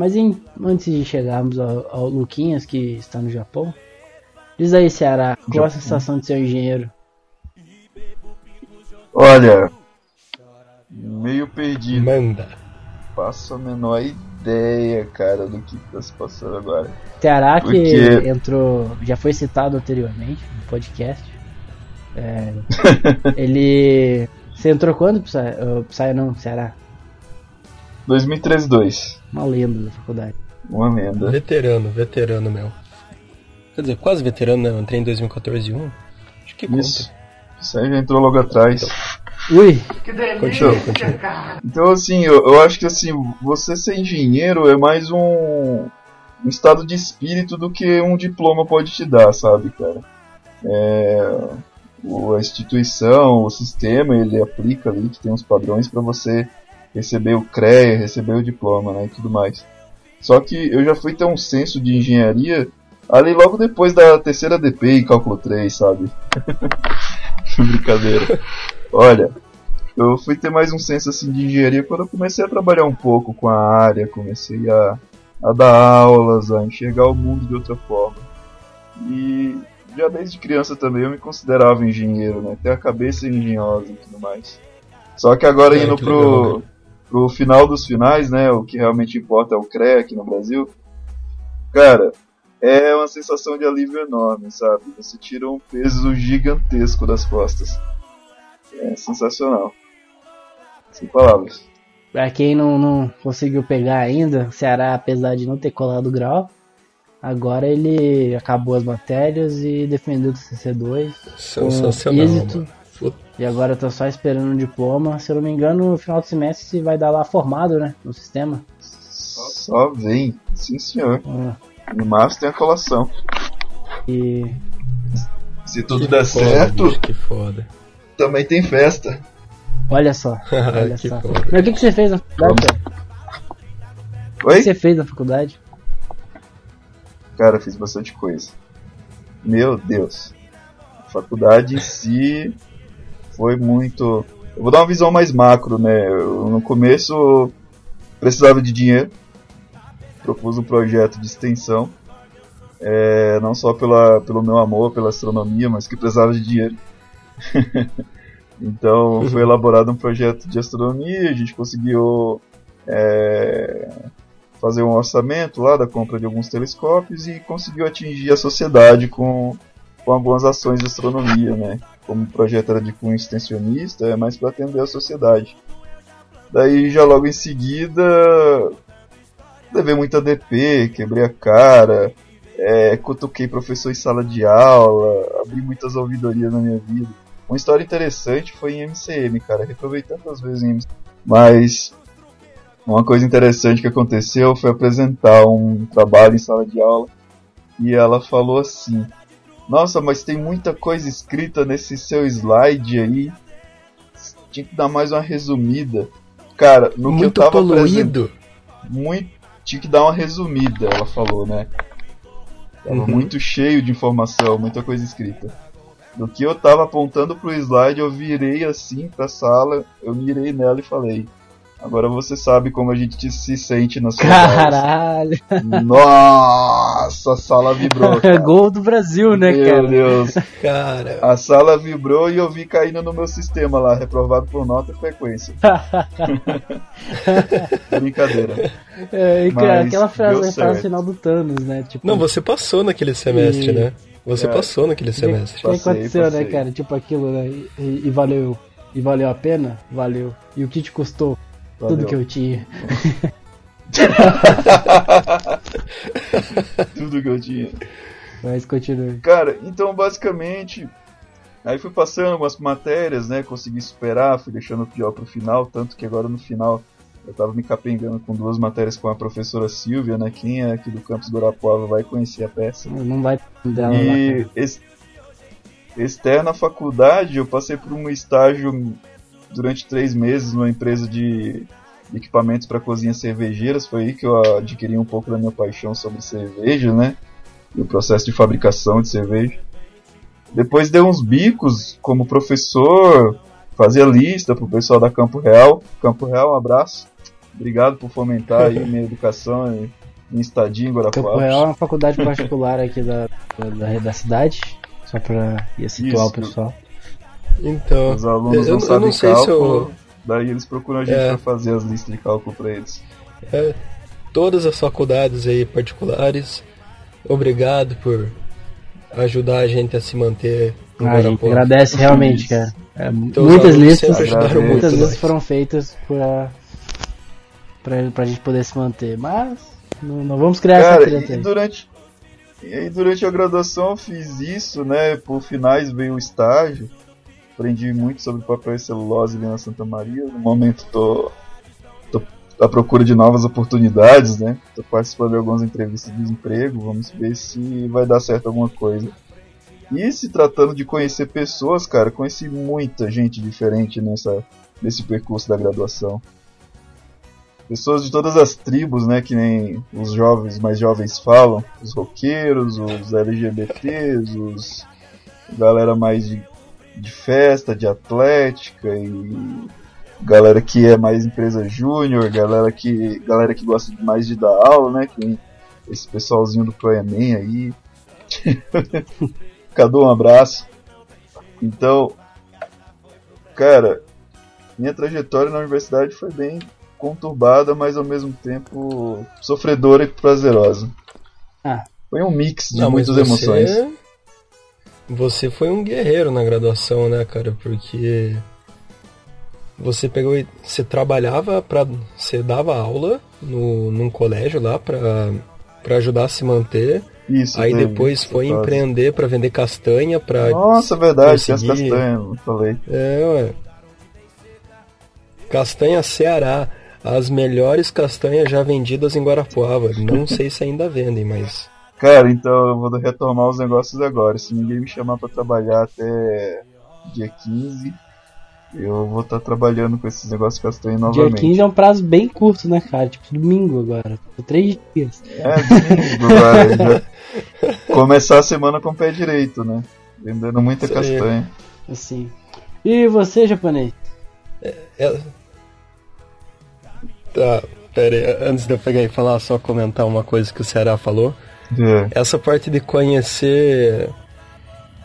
[SPEAKER 3] Mas em- antes de chegarmos ao, ao Luquinhas, que está no Japão, diz aí, Ceará, qual a sensação de ser um engenheiro?
[SPEAKER 4] Olha, meio perdido.
[SPEAKER 2] Manda.
[SPEAKER 4] Faço a menor ideia, cara, do que tá se passando agora.
[SPEAKER 3] Ceará que
[SPEAKER 4] Porque-
[SPEAKER 3] entrou, já foi citado anteriormente no podcast. É, [LAUGHS] ele. Você entrou quando, Psy? Uh, Psy não, Ceará.
[SPEAKER 4] 2013 2
[SPEAKER 3] Uma lenda da faculdade.
[SPEAKER 4] uma lenda.
[SPEAKER 2] Veterano, veterano meu. Quer dizer, quase veterano, né? Eu entrei em 2014 1. Acho que conta.
[SPEAKER 4] Isso. Isso aí já entrou logo atrás.
[SPEAKER 3] Ui!
[SPEAKER 2] Continua, continua.
[SPEAKER 4] Então, assim, eu, eu acho que assim, você ser engenheiro é mais um, um estado de espírito do que um diploma pode te dar, sabe, cara? É, o- a instituição, o sistema, ele aplica ali, que tem uns padrões para você receber o CREA, receber o diploma, né, e tudo mais. Só que eu já fui ter um senso de engenharia ali logo depois da terceira DP em cálculo 3, sabe? [LAUGHS] Brincadeira. Olha, eu fui ter mais um senso assim de engenharia quando eu comecei a trabalhar um pouco com a área, comecei a, a dar aulas, a enxergar o mundo de outra forma. E já desde criança também eu me considerava engenheiro, né? Ter a cabeça engenhosa e tudo mais. Só que agora
[SPEAKER 2] É,
[SPEAKER 4] indo
[SPEAKER 2] que
[SPEAKER 4] pro,
[SPEAKER 2] legal, né?
[SPEAKER 4] Pro final dos finais, né? O que realmente importa é o CREA aqui no Brasil. Cara, é uma sensação de alívio enorme, sabe? Você tira um peso gigantesco das costas. É sensacional. Sem palavras.
[SPEAKER 3] Pra quem não, não conseguiu pegar ainda, o Ceará, apesar de não ter colado o grau, agora ele acabou as matérias e defendeu o CC2
[SPEAKER 2] Sensacional,
[SPEAKER 3] êxito.
[SPEAKER 2] mano.
[SPEAKER 3] E agora tá só esperando um diploma. Se eu não me engano, no final do semestre vai dar lá formado, né? No sistema.
[SPEAKER 4] Só vem. Sim, senhor.
[SPEAKER 3] Ah,
[SPEAKER 4] Em março tem a colação.
[SPEAKER 3] E
[SPEAKER 4] Se tudo
[SPEAKER 2] que
[SPEAKER 4] der
[SPEAKER 2] foda,
[SPEAKER 4] certo,
[SPEAKER 2] bicho, que foda.
[SPEAKER 4] também tem festa.
[SPEAKER 3] olha só, [LAUGHS] olha
[SPEAKER 2] que
[SPEAKER 3] só.
[SPEAKER 2] foda.
[SPEAKER 3] Mas o que, que você fez na faculdade? cara? O que
[SPEAKER 4] Oi?
[SPEAKER 3] você fez na faculdade?
[SPEAKER 4] Cara, eu fiz bastante coisa. Meu Deus. A faculdade em si foi muito. Eu vou dar uma visão mais macro, né? Eu, no começo precisava de dinheiro. Propus um projeto de extensão. É, não só pela, pelo meu amor pela astronomia, mas que precisava de dinheiro. [LAUGHS] então foi elaborado um projeto de astronomia, a gente conseguiu é, fazer um orçamento lá da compra de alguns telescópios e conseguiu atingir a sociedade com, com algumas ações de astronomia, né? Como o projeto era de cunho extensionista, é mais para atender a sociedade. Daí já logo em seguida levei muita DP, quebrei a cara, é, cutuquei professor em sala de aula, abri muitas ouvidorias na minha vida. Uma história interessante foi em MCM, cara, reprovei tantas vezes em MCM. Mas uma coisa interessante que aconteceu foi apresentar um trabalho em sala de aula e ela falou assim: Nossa, mas tem muita coisa escrita nesse seu slide aí. Tinha que dar mais uma resumida. Cara, no que eu
[SPEAKER 2] Muito
[SPEAKER 4] tava
[SPEAKER 2] poluído.
[SPEAKER 4] muito tinha que dar uma resumida, ela falou, né? Tava
[SPEAKER 2] Uhum.
[SPEAKER 4] muito cheio de informação, muita coisa escrita. Do que eu tava apontando pro slide, eu virei assim pra sala, eu mirei nela e falei: Agora você sabe como a gente se sente na sua
[SPEAKER 3] Caralho!
[SPEAKER 4] Nossa, a sala vibrou. [LAUGHS] cara.
[SPEAKER 3] Gol do Brasil, né,
[SPEAKER 4] Meu
[SPEAKER 3] cara?
[SPEAKER 4] Deus.
[SPEAKER 2] Cara,
[SPEAKER 4] A sala vibrou e eu vi caindo no meu sistema lá, reprovado por nota e frequência. [LAUGHS] Brincadeira.
[SPEAKER 3] É, e, cara,
[SPEAKER 4] Mas
[SPEAKER 3] aquela frase, a frase final do Thanos, né? Tipo,
[SPEAKER 2] não, você passou naquele semestre,
[SPEAKER 3] E-
[SPEAKER 2] né? Você
[SPEAKER 4] É.
[SPEAKER 2] passou naquele
[SPEAKER 3] O que,
[SPEAKER 2] semestre.
[SPEAKER 3] que
[SPEAKER 4] Passei,
[SPEAKER 3] aconteceu, né,
[SPEAKER 4] passei.
[SPEAKER 3] cara? Tipo aquilo, né? E, e valeu. E valeu a pena? Valeu. E o que te custou?
[SPEAKER 4] Valeu.
[SPEAKER 3] Tudo que eu tinha. [LAUGHS]
[SPEAKER 4] Tudo que eu tinha.
[SPEAKER 3] Mas continue.
[SPEAKER 4] Cara, então basicamente. Aí fui passando algumas matérias, né? Consegui superar, fui deixando o pior pro final, tanto que agora no final eu tava me capengando com duas matérias com a professora Silvia, né? Quem é aqui do campus Guarapuava vai conhecer a peça.
[SPEAKER 3] Não vai dela.
[SPEAKER 4] E ex- externa faculdade, eu passei por um estágio durante três meses numa empresa de equipamentos para cozinhas cervejeiras. Foi aí que eu adquiri um pouco da minha paixão sobre cerveja, né? E o processo de fabricação de cerveja. Depois dei uns bicos como professor, fazia lista pro pessoal da Campo Real. Campo Real, um abraço. Obrigado por fomentar aí minha educação e minha estadia em
[SPEAKER 3] Campo
[SPEAKER 4] Guarapuava.
[SPEAKER 3] Real é uma faculdade particular aqui da, da, da cidade. Só pra ia situar
[SPEAKER 4] Isso.
[SPEAKER 3] o pessoal.
[SPEAKER 2] Então,
[SPEAKER 4] Os alunos
[SPEAKER 2] eu,
[SPEAKER 4] não
[SPEAKER 2] eu
[SPEAKER 4] sabem
[SPEAKER 2] não sei se
[SPEAKER 4] cálculo,
[SPEAKER 2] eu.
[SPEAKER 4] daí eles procuram a gente
[SPEAKER 2] É.
[SPEAKER 4] pra fazer as listas de cálculo pra eles.
[SPEAKER 2] é, todas as faculdades aí particulares, obrigado por ajudar a gente a se manter em
[SPEAKER 3] Ah, a gente agradece realmente, cara. É,
[SPEAKER 2] Então,
[SPEAKER 3] muitas listas,
[SPEAKER 4] ajudaram
[SPEAKER 3] muitas
[SPEAKER 4] muito
[SPEAKER 3] listas foram feitas pra, pra, pra gente poder se manter. Mas não, não vamos criar
[SPEAKER 4] Cara,
[SPEAKER 3] essa treta
[SPEAKER 4] e durante, e aí durante a graduação eu fiz isso, né? Por finais veio o estágio. Aprendi muito sobre papel e celulose ali na Santa Maria. No momento tô, tô à procura de novas oportunidades, né? Tô participando de algumas entrevistas de emprego. Vamos ver se vai dar certo alguma coisa. E se tratando de conhecer pessoas, cara, conheci muita gente diferente nessa, nesse percurso da graduação. Pessoas de todas as tribos, né, que nem os jovens mais jovens falam, os roqueiros, os LGBTs, os galera mais de, de festa, de atlética e galera que é mais empresa júnior, galera que galera que gosta mais de dar aula, né, que esse pessoalzinho do ProEnem aí. [LAUGHS] Cadu, um abraço. Então, cara, minha trajetória na universidade foi bem conturbada, mas ao mesmo tempo sofredora e prazerosa.
[SPEAKER 3] Ah.
[SPEAKER 4] Foi um mix de
[SPEAKER 2] Não,
[SPEAKER 4] muitas emoções.
[SPEAKER 2] Você foi um guerreiro na graduação, né, cara? Porque você pegou e você trabalhava para você dava aula no num colégio lá pra para ajudar a se manter.
[SPEAKER 4] Isso.
[SPEAKER 2] Aí
[SPEAKER 4] teve
[SPEAKER 2] depois foi empreender pra vender castanha para
[SPEAKER 4] Nossa, verdade, tinha as
[SPEAKER 2] conseguir-
[SPEAKER 4] castanhas, não falei.
[SPEAKER 2] É, ué. Castanha Ceará. As melhores castanhas já vendidas em Guarapuava. Não sei se ainda vendem, mas.
[SPEAKER 4] Cara, então eu vou retomar os negócios agora. Se ninguém me chamar pra trabalhar até dia 15, eu vou estar trabalhando com esses negócios castanha
[SPEAKER 3] Dia
[SPEAKER 4] novamente.
[SPEAKER 3] 15 é um prazo bem curto, né, cara? Tipo, domingo agora. Três dias.
[SPEAKER 4] É, domingo agora. já Começar a semana com o pé direito, né? Vendendo muita
[SPEAKER 2] Isso
[SPEAKER 4] castanha.
[SPEAKER 3] Assim. E você, japonês?
[SPEAKER 2] É... Tá, pera aí, antes de eu pegar e falar, só comentar uma coisa que o Ceará falou.
[SPEAKER 4] É.
[SPEAKER 2] Essa parte de conhecer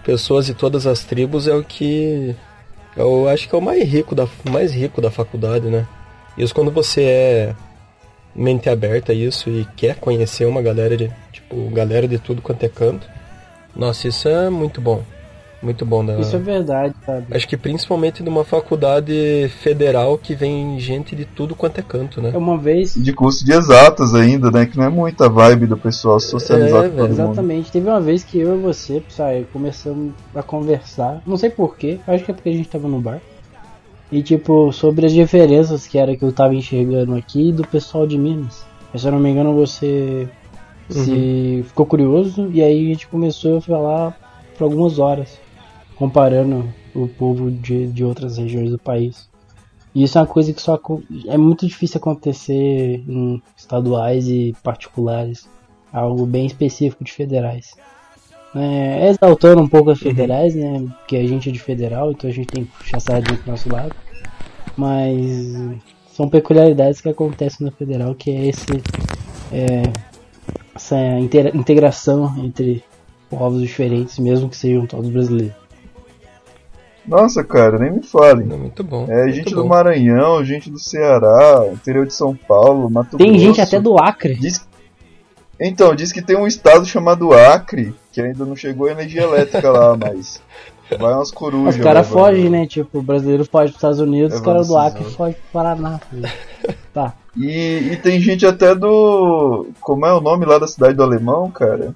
[SPEAKER 2] pessoas de todas as tribos é o que eu acho que é o mais rico da mais rico da faculdade, né? Isso quando você é mente aberta a isso e quer conhecer uma galera de tipo galera de tudo quanto é canto. Nossa, isso é muito bom. Muito bom da
[SPEAKER 3] Isso é verdade, sabe?
[SPEAKER 2] Acho que principalmente numa faculdade federal que vem gente de tudo quanto é canto, né?
[SPEAKER 3] É Uma vez,
[SPEAKER 4] E de curso de exatas ainda, né? Que não é muita vibe do pessoal socializar
[SPEAKER 2] É,
[SPEAKER 4] com todo mundo.
[SPEAKER 3] exatamente. Teve uma vez que eu e você, sabe, começamos a conversar. Não sei porquê, acho que é porque a gente tava no bar. E tipo, sobre as diferenças que era que eu tava enxergando aqui do pessoal de Minas. Mas, se eu não me engano, você se ficou curioso e aí a gente começou a falar por algumas horas, comparando o povo de, de outras regiões do país. E isso é uma coisa que só é muito difícil acontecer em estaduais e particulares, algo bem específico de federais. É, exaltando um pouco as federais, né? Porque a gente é de federal, então a gente tem que puxar sardinha pro nosso lado. Mas são peculiaridades que acontecem na federal, que é esse é, essa integração entre povos diferentes, mesmo que sejam todos brasileiros.
[SPEAKER 4] Nossa, cara, nem me fale.
[SPEAKER 2] É muito bom.
[SPEAKER 4] É
[SPEAKER 2] muito
[SPEAKER 4] gente
[SPEAKER 2] bom.
[SPEAKER 4] do Maranhão, gente do Ceará, interior de São Paulo, Mato
[SPEAKER 3] Tem
[SPEAKER 4] Grosso.
[SPEAKER 3] gente até do Acre.
[SPEAKER 4] Diz, Então, diz que tem um estado chamado Acre, que ainda não chegou energia elétrica lá, [LAUGHS] mas vai umas corujas.
[SPEAKER 3] Os caras
[SPEAKER 4] levando-
[SPEAKER 3] fogem, né? Tipo, o brasileiro foge pros Estados Unidos, os
[SPEAKER 4] Levando
[SPEAKER 3] caras do. Acre fogem pro Paraná. [LAUGHS] Tá.
[SPEAKER 4] E, e tem gente até do. Como é o nome lá da cidade do Alemão, cara?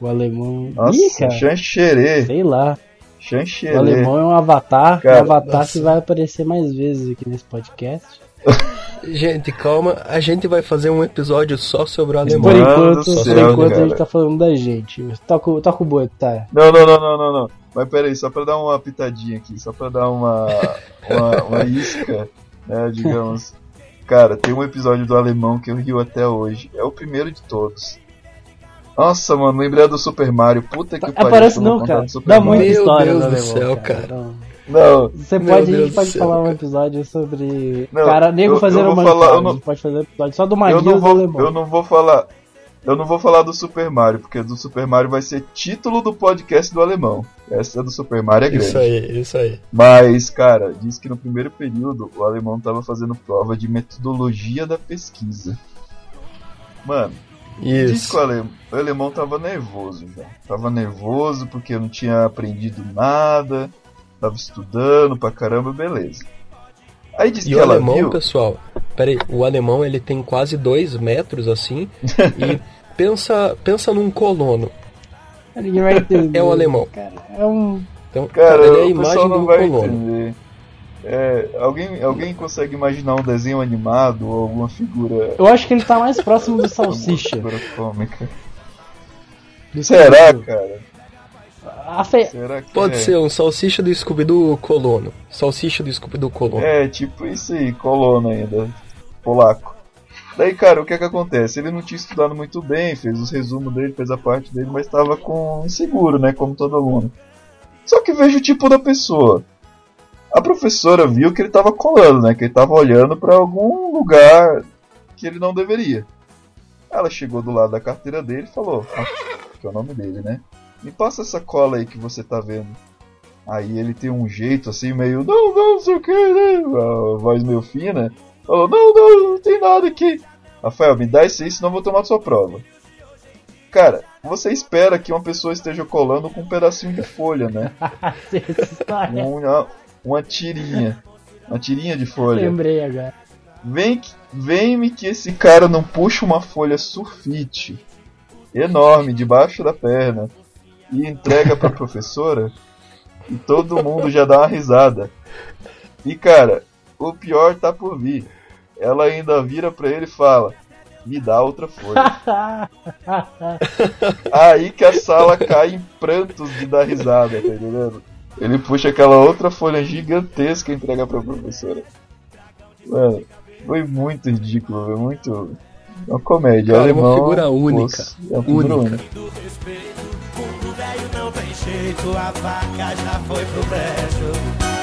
[SPEAKER 3] O alemão.
[SPEAKER 4] Nossa,
[SPEAKER 3] Ih, cara.
[SPEAKER 4] Chancherê.
[SPEAKER 3] Sei lá. O
[SPEAKER 4] Chancherê.
[SPEAKER 3] alemão é um avatar.
[SPEAKER 4] Cara,
[SPEAKER 3] um avatar
[SPEAKER 2] nossa.
[SPEAKER 3] que vai aparecer mais vezes aqui nesse podcast. [LAUGHS]
[SPEAKER 2] Gente, calma, a gente vai fazer um episódio só sobre o alemão.
[SPEAKER 3] Por enquanto, por
[SPEAKER 4] céu,
[SPEAKER 3] enquanto a gente tá falando da gente. Toca, o- toca o boi, tá?
[SPEAKER 4] Não, não, não, não, não, não. Mas pera aí, só pra dar uma pitadinha aqui, só pra dar uma, uma, uma [LAUGHS] isca, né, digamos. Cara, tem um episódio do Alemão que eu rio até hoje. É o primeiro de todos. Nossa, mano, lembrei do Super Mario. Puta que pariu.
[SPEAKER 3] Aparece
[SPEAKER 4] eu
[SPEAKER 3] não, cara. Dá
[SPEAKER 4] Mario.
[SPEAKER 3] muita
[SPEAKER 2] Meu
[SPEAKER 3] história
[SPEAKER 2] Deus
[SPEAKER 3] do
[SPEAKER 2] céu,
[SPEAKER 3] cara.
[SPEAKER 2] cara.
[SPEAKER 3] Não.
[SPEAKER 4] Não,
[SPEAKER 3] Você pode, a gente pode
[SPEAKER 2] céu,
[SPEAKER 3] falar um
[SPEAKER 2] cara.
[SPEAKER 3] episódio sobre.
[SPEAKER 4] Não,
[SPEAKER 3] cara, nego
[SPEAKER 4] eu-
[SPEAKER 3] fazendo
[SPEAKER 4] eu vou
[SPEAKER 3] uma
[SPEAKER 4] falar, eu
[SPEAKER 3] história.
[SPEAKER 4] não-
[SPEAKER 3] A gente pode fazer um episódio só do
[SPEAKER 4] eu
[SPEAKER 3] Maguila
[SPEAKER 4] não
[SPEAKER 3] do
[SPEAKER 4] vou,
[SPEAKER 3] alemão.
[SPEAKER 4] eu não vou falar. Eu não vou falar do Super Mario, porque do Super Mario vai ser título do podcast do Alemão. Essa do Super Mario é grande.
[SPEAKER 2] Isso aí, isso aí.
[SPEAKER 4] Mas, cara, diz que no primeiro período o alemão tava fazendo prova de metodologia da pesquisa. Mano, diz que
[SPEAKER 2] Isso.
[SPEAKER 4] o alemão, o alemão tava nervoso já. Tava nervoso porque não tinha aprendido nada, tava estudando pra caramba, beleza. Aí diz
[SPEAKER 2] E
[SPEAKER 4] que
[SPEAKER 2] o
[SPEAKER 4] ela
[SPEAKER 2] alemão,
[SPEAKER 4] viu.
[SPEAKER 2] pessoal, peraí, o alemão ele tem quase dois metros assim [LAUGHS] e pensa, pensa num colono.
[SPEAKER 3] Ninguém vai entender. [LAUGHS]
[SPEAKER 2] É o alemão.
[SPEAKER 3] Cara, é um.
[SPEAKER 2] Então,
[SPEAKER 4] Cara,
[SPEAKER 2] ele é a imagem do colono.
[SPEAKER 4] entender. É, alguém, alguém consegue imaginar um desenho animado ou alguma figura,
[SPEAKER 3] Eu acho que ele tá mais próximo do [LAUGHS] Salsicha.
[SPEAKER 4] cômica?
[SPEAKER 3] do
[SPEAKER 4] Será,
[SPEAKER 3] Scooby-Doo.
[SPEAKER 4] cara?
[SPEAKER 3] Fe...
[SPEAKER 4] Será que
[SPEAKER 2] Pode
[SPEAKER 4] é?
[SPEAKER 2] ser um salsicha do Scooby-Doo colono. Salsicha do Scooby-Doo colono.
[SPEAKER 4] É, tipo isso aí, colono ainda. Polaco. Daí, cara, o que é que acontece? Ele não tinha estudado muito bem, fez os resumos dele, fez a parte dele, mas estava com inseguro, né? Como todo aluno. Só que veja o tipo da pessoa. A professora viu que ele estava colando, né? Que ele estava olhando para algum lugar que ele não deveria. Ela chegou do lado da carteira dele e falou, ah, que é o nome dele, né? Me passa essa cola aí que você tá vendo. Aí ele tem um jeito assim, meio, não, não, não sei o que, né? A voz meio fina. Falou, não, não, não tem nada aqui. Rafael, me dá isso aí, senão eu vou tomar sua prova. Cara, você espera que uma pessoa esteja colando com um pedacinho de folha, né? [LAUGHS] Uma, uma tirinha. Uma tirinha de folha.
[SPEAKER 3] Lembrei agora.
[SPEAKER 4] Vem que- Vem-me que esse cara não puxa uma folha sulfite enorme debaixo da perna e entrega pra [LAUGHS] professora e todo mundo já dá uma risada. E cara, o pior tá por vir. Ela ainda vira pra ele e fala: Me dá outra folha. [LAUGHS] Aí que a sala cai em prantos de dar risada, tá entendendo? Ele puxa aquela outra folha gigantesca e entrega pra professora. Mano, foi muito ridículo, foi muito. Uma comédia.
[SPEAKER 2] Cara, é uma
[SPEAKER 4] alemão,
[SPEAKER 2] figura única,
[SPEAKER 4] moço, é uma figura
[SPEAKER 2] única.
[SPEAKER 4] única.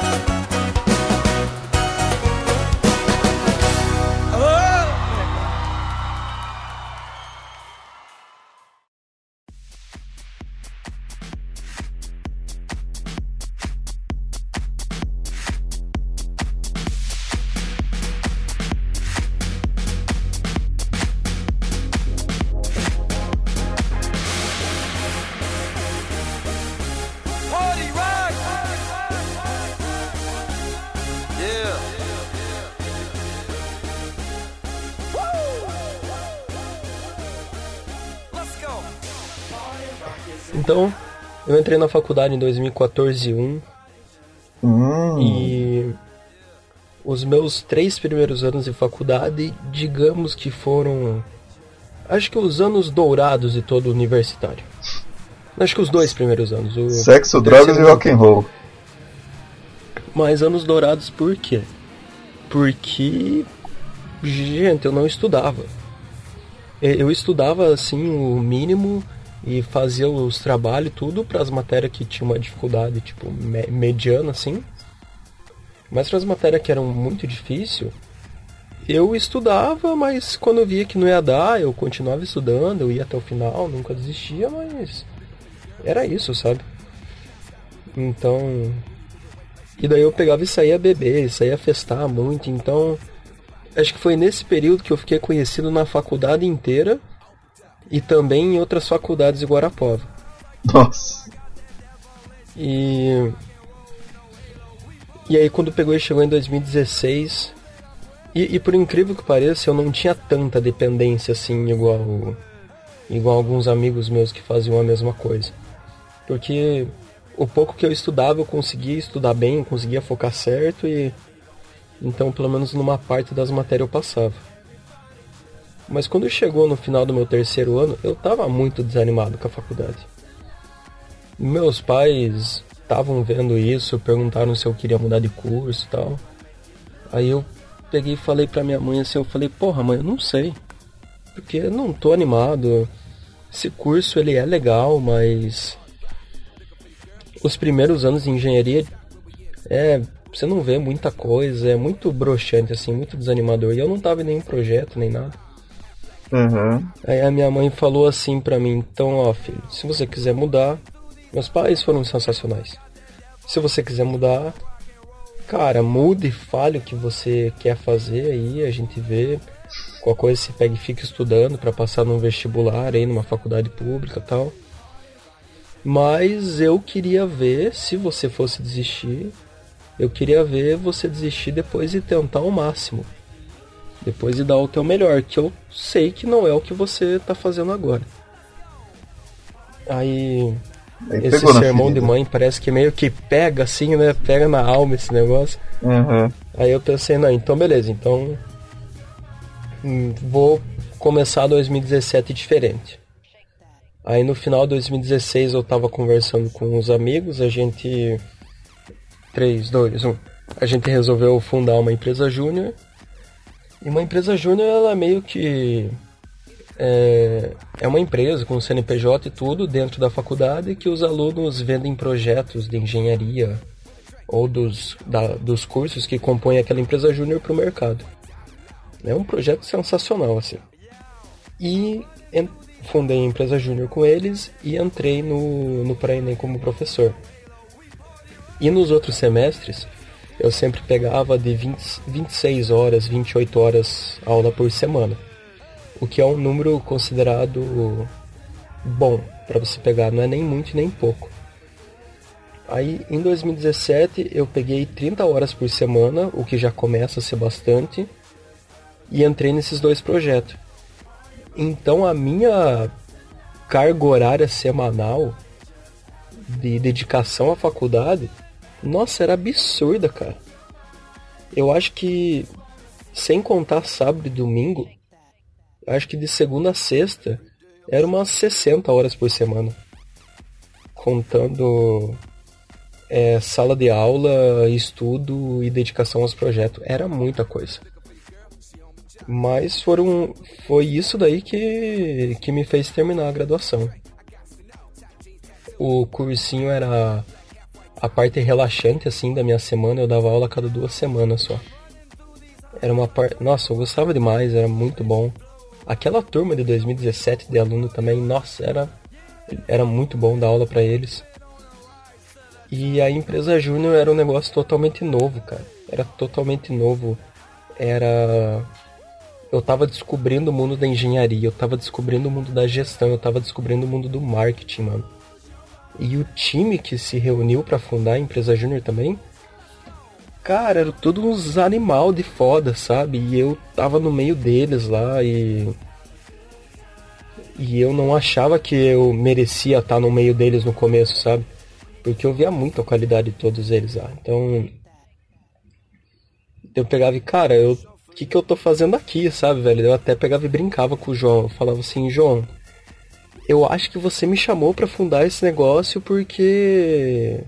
[SPEAKER 2] Entrei na faculdade em 2014
[SPEAKER 4] Hum,
[SPEAKER 2] e os meus três primeiros anos de faculdade, digamos que foram, acho que os anos dourados de todo universitário. Acho que os dois primeiros anos. O,
[SPEAKER 4] Sexo,
[SPEAKER 2] o
[SPEAKER 4] drogas e rock and roll.
[SPEAKER 2] Mas anos dourados por quê? Porque, gente, eu não estudava. Eu estudava assim o mínimo e fazia os trabalhos tudo para as matérias que tinham uma dificuldade tipo me- mediana assim. Mas para as matérias que eram muito difícil, eu estudava, mas quando eu via que não ia dar, eu continuava estudando, eu ia até o final, nunca desistia, mas era isso, sabe? Então, e daí eu pegava e saía beber, saía festar muito, então acho que foi nesse período que eu fiquei conhecido na faculdade inteira e também em outras faculdades de Guarapuava.
[SPEAKER 4] Nossa.
[SPEAKER 2] E. E aí, quando pegou e chegou em 2016. E, e por incrível que pareça, eu não tinha tanta dependência assim, igual. Igual alguns amigos meus que faziam a mesma coisa. Porque o pouco que eu estudava, eu conseguia estudar bem, eu conseguia focar certo e. Então, pelo menos numa parte das matérias eu passava. Mas quando chegou no final do meu terceiro ano, eu tava muito desanimado com a faculdade. Meus pais estavam vendo isso, perguntaram se eu queria mudar de curso e tal. Aí eu peguei e falei pra minha mãe assim, eu falei, porra mãe, eu não sei. Porque eu não tô animado. Esse curso ele é legal, mas os primeiros anos de engenharia é você não vê muita coisa, é muito broxante assim, muito desanimador. E eu não tava em nenhum projeto nem nada.
[SPEAKER 4] Uhum.
[SPEAKER 2] Aí a minha mãe falou assim pra mim, então ó filho, se você quiser mudar, meus pais foram sensacionais. Se você quiser mudar, cara, mude, fale o que você quer fazer aí, a gente vê. Qualquer coisa você pega e fica estudando para passar num vestibular aí numa faculdade pública tal. Mas eu queria ver, se você fosse desistir, eu queria ver você desistir depois de tentar o máximo. Depois de dar o teu melhor, que eu sei que não é o que você tá fazendo agora. Aí
[SPEAKER 4] Aí
[SPEAKER 2] esse sermão de mãe parece que meio que pega assim, né? Pega na alma esse negócio.
[SPEAKER 4] Uhum.
[SPEAKER 2] Aí eu pensei, não, então beleza, então hum, vou começar 2017 diferente. Aí no final de 2016 eu tava conversando com uns amigos, a gente 3, 2, 1. A gente resolveu fundar uma empresa júnior. E uma empresa júnior ela meio que é, é uma empresa com CNPJ e tudo dentro da faculdade que os alunos vendem projetos de engenharia ou dos, da- dos cursos que compõem aquela empresa júnior para o mercado. É um projeto sensacional, assim. E fundei a empresa júnior com eles e entrei no, no Paraenem como professor. E nos outros semestres, eu sempre pegava de 20, 26 horas, 28 horas aula por semana. O que é um número considerado bom para você pegar, não é nem muito nem pouco. Aí em 2017 eu peguei 30 horas por semana, o que já começa a ser bastante, e entrei nesses dois projetos. Então a minha carga horária semanal de dedicação à faculdade, nossa, era absurda, cara. Eu acho que, sem contar sábado e domingo, acho que de segunda a sexta era umas 60 horas por semana. Contando é, sala de aula, estudo e dedicação aos projetos. Era muita coisa. Mas foram, foi isso daí que, que me fez terminar a graduação. O cursinho era a parte relaxante assim da minha semana, eu dava aula a cada duas semanas só. Era uma parte. Nossa, eu gostava demais, era muito bom. Aquela turma de 2017 de aluno também, nossa, era, era muito bom dar aula pra eles. E a empresa Júnior era um negócio totalmente novo, cara. Era totalmente novo. Era. Eu tava descobrindo o mundo da engenharia, eu tava descobrindo o mundo da gestão, eu tava descobrindo o mundo do marketing, mano. E o time que se reuniu pra fundar a empresa Júnior também, cara, era tudo uns animal de foda, sabe? E eu tava no meio deles lá e. E eu não achava que eu merecia estar no meio deles no começo, sabe? Porque eu via muito a qualidade de todos eles lá. Então. Eu pegava e, cara, eu. O que, que eu tô fazendo aqui, sabe, velho? Eu até pegava e brincava com o João. Eu falava assim, João, eu acho que você me chamou pra fundar esse negócio porque.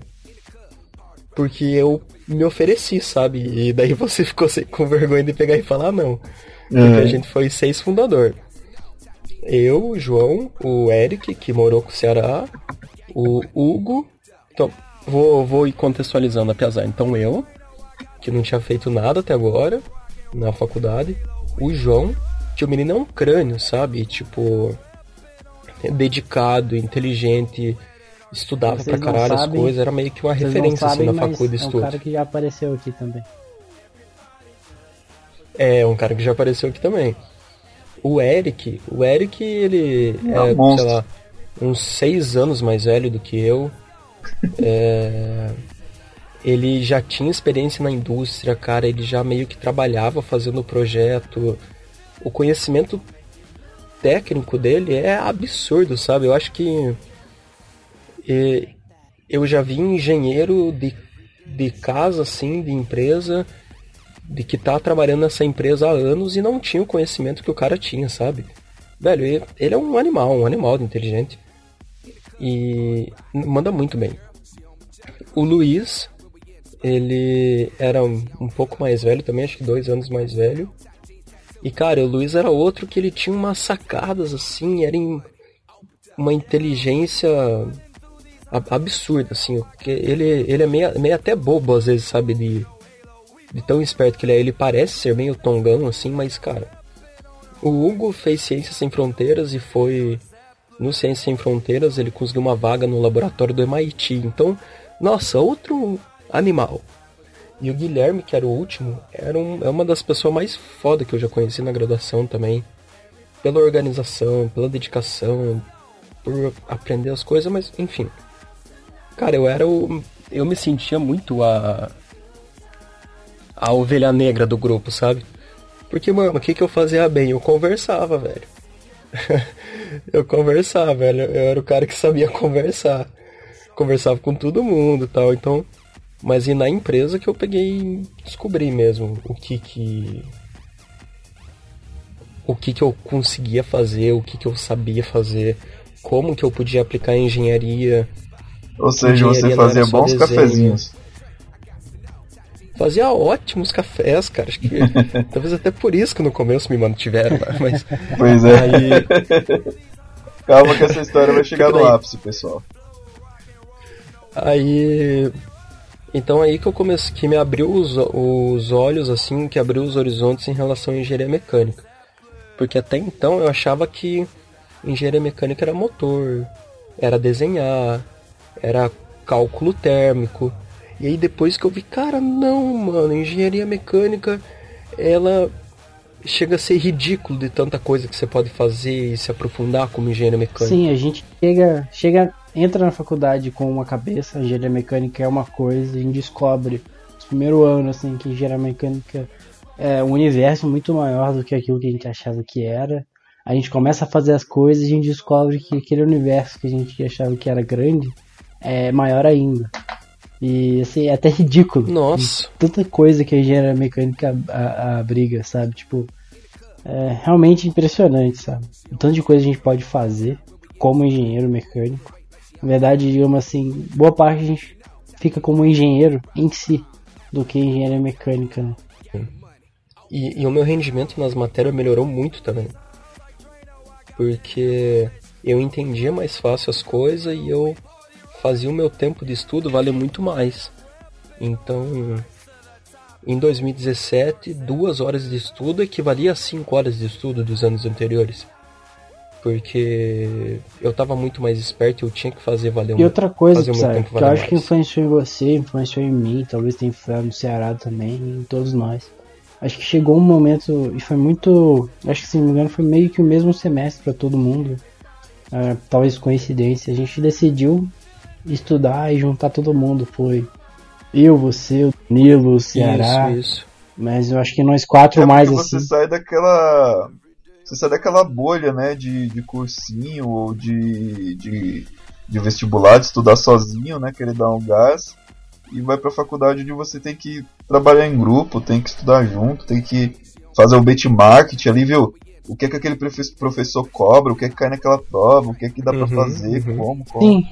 [SPEAKER 2] Porque eu me ofereci, sabe? E daí [LAUGHS] você ficou com vergonha de pegar e falar não. Porque
[SPEAKER 4] Uhum.
[SPEAKER 2] a gente foi seis fundador. Eu, o João, o Eric, que morou com o Ceará, o Hugo. Então, vou, vou ir contextualizando a Piazar. Então eu, que não tinha feito nada até agora na faculdade. O João, que o menino é um crânio, sabe? Tipo, é dedicado, inteligente, estudava
[SPEAKER 3] Vocês
[SPEAKER 2] pra caralho as
[SPEAKER 3] sabem-
[SPEAKER 2] coisas, era meio que uma referência
[SPEAKER 3] sabem,
[SPEAKER 2] assim na faculdade de
[SPEAKER 3] é um
[SPEAKER 2] estudo.
[SPEAKER 3] cara que já apareceu aqui também.
[SPEAKER 2] É, um cara que já apareceu aqui também. o Eric, o Eric, ele
[SPEAKER 4] É
[SPEAKER 2] é, sei lá, uns seis anos mais velho do que eu. É, ele já tinha experiência na indústria, cara, ele já meio que trabalhava fazendo projeto. O conhecimento técnico dele é absurdo, sabe? Eu acho que eu já vi engenheiro de, de casa, assim, de empresa, de que tá trabalhando nessa empresa há anos e não tinha o conhecimento que o cara tinha, sabe? Velho, ele, ele é um animal, um animal inteligente. E manda muito bem. O Luiz, ele era um, um pouco mais velho também, acho que dois anos mais velho. E cara, o Luiz era outro que ele tinha umas sacadas assim, era em uma inteligência ab- absurda, assim. Porque ele, ele é meio, meio até bobo às vezes, sabe? De, de tão esperto que ele é. Ele parece ser meio tongão, assim, mas cara. O Hugo fez Ciências Sem Fronteiras e foi. No Ciências Sem Fronteiras ele conseguiu uma vaga no laboratório do MIT. Então, nossa, outro animal. E o Guilherme, que era o último, era um, é uma das pessoas mais foda que eu já conheci na graduação também. Pela organização, pela dedicação, por aprender as coisas, mas enfim. Cara, eu era o. Eu me sentia muito a. a ovelha negra do grupo, sabe? Porque, mano, o que, que eu fazia bem? Eu conversava, velho. [LAUGHS] eu conversava, velho. Eu era o cara que sabia conversar. Conversava com todo mundo e tal. Então. Mas e na empresa que eu peguei descobri mesmo o que que. O que que eu conseguia fazer, o que que eu sabia fazer, como que eu podia aplicar a engenharia.
[SPEAKER 4] Ou seja, você
[SPEAKER 2] Engenharia não
[SPEAKER 4] fazia bons
[SPEAKER 2] desenho.
[SPEAKER 4] cafezinhos.
[SPEAKER 2] Fazia ótimos cafés, cara. Acho que [LAUGHS] talvez até por isso que no começo me mantiveram, né? mas
[SPEAKER 4] Pois é.
[SPEAKER 2] aí
[SPEAKER 4] Calma que essa história vai chegar no ápice, pessoal.
[SPEAKER 2] Aí. Então aí que eu comecei. que me abriu os, os olhos, assim, que abriu os horizontes em relação à engenharia mecânica. Porque até então eu achava que engenharia mecânica era motor, era desenhar, era cálculo térmico. E aí depois que eu vi, cara, não, mano, engenharia mecânica, ela chega a ser ridículo de tanta coisa que você pode fazer e se aprofundar como engenheiro mecânico.
[SPEAKER 3] Sim, a gente chega, chega, entra na faculdade com uma cabeça, engenharia mecânica é uma coisa, a gente descobre no primeiro ano assim que engenharia mecânica é um universo muito maior do que aquilo que a gente achava que era. A gente começa a fazer as coisas e a gente descobre que aquele universo que a gente achava que era grande é maior ainda. E assim, é até ridículo.
[SPEAKER 2] Nossa.
[SPEAKER 3] Tanta coisa que a engenharia mecânica abriga, sabe? Tipo, é realmente impressionante, sabe? O tanto de coisa a gente pode fazer como engenheiro mecânico. Na verdade, digamos assim, boa parte a gente fica como engenheiro em si do que engenharia mecânica, né?
[SPEAKER 2] E, e o meu rendimento nas matérias melhorou muito também. Porque eu entendia mais fácil as coisas e eu fazia o meu tempo de estudo valer muito mais. Então, em 2017, duas horas de estudo equivalia a cinco horas de estudo dos anos anteriores. Porque eu tava muito mais esperto e eu tinha que fazer valer o
[SPEAKER 3] E
[SPEAKER 2] meu-
[SPEAKER 3] outra coisa,
[SPEAKER 2] fazer
[SPEAKER 3] sabe,
[SPEAKER 2] tempo
[SPEAKER 3] que eu acho que
[SPEAKER 2] mais.
[SPEAKER 3] influenciou em você, influenciou em mim, talvez tenha influenciado no Ceará também, em todos nós. Acho que chegou um momento, e foi muito. Acho que se não me engano foi meio que o mesmo semestre para todo mundo. Ah, talvez coincidência. A gente decidiu estudar e juntar todo mundo. Foi eu, você, o Nilo, o Ceará.
[SPEAKER 2] Isso, isso.
[SPEAKER 3] Mas eu acho que nós quatro
[SPEAKER 4] É
[SPEAKER 3] mais assim.
[SPEAKER 4] você sai daquela. Você sai daquela bolha, né? De, de cursinho ou de, de, de vestibular, de estudar sozinho, né? Querer dar um gás. E vai pra faculdade onde você tem que trabalhar em grupo, tem que estudar junto, tem que fazer o benchmark ali, viu? O que é que aquele profe- professor cobra, o que é que cai naquela prova, o que é que dá pra
[SPEAKER 2] Uhum,
[SPEAKER 4] fazer,
[SPEAKER 2] uhum.
[SPEAKER 4] como, como.
[SPEAKER 3] Sim,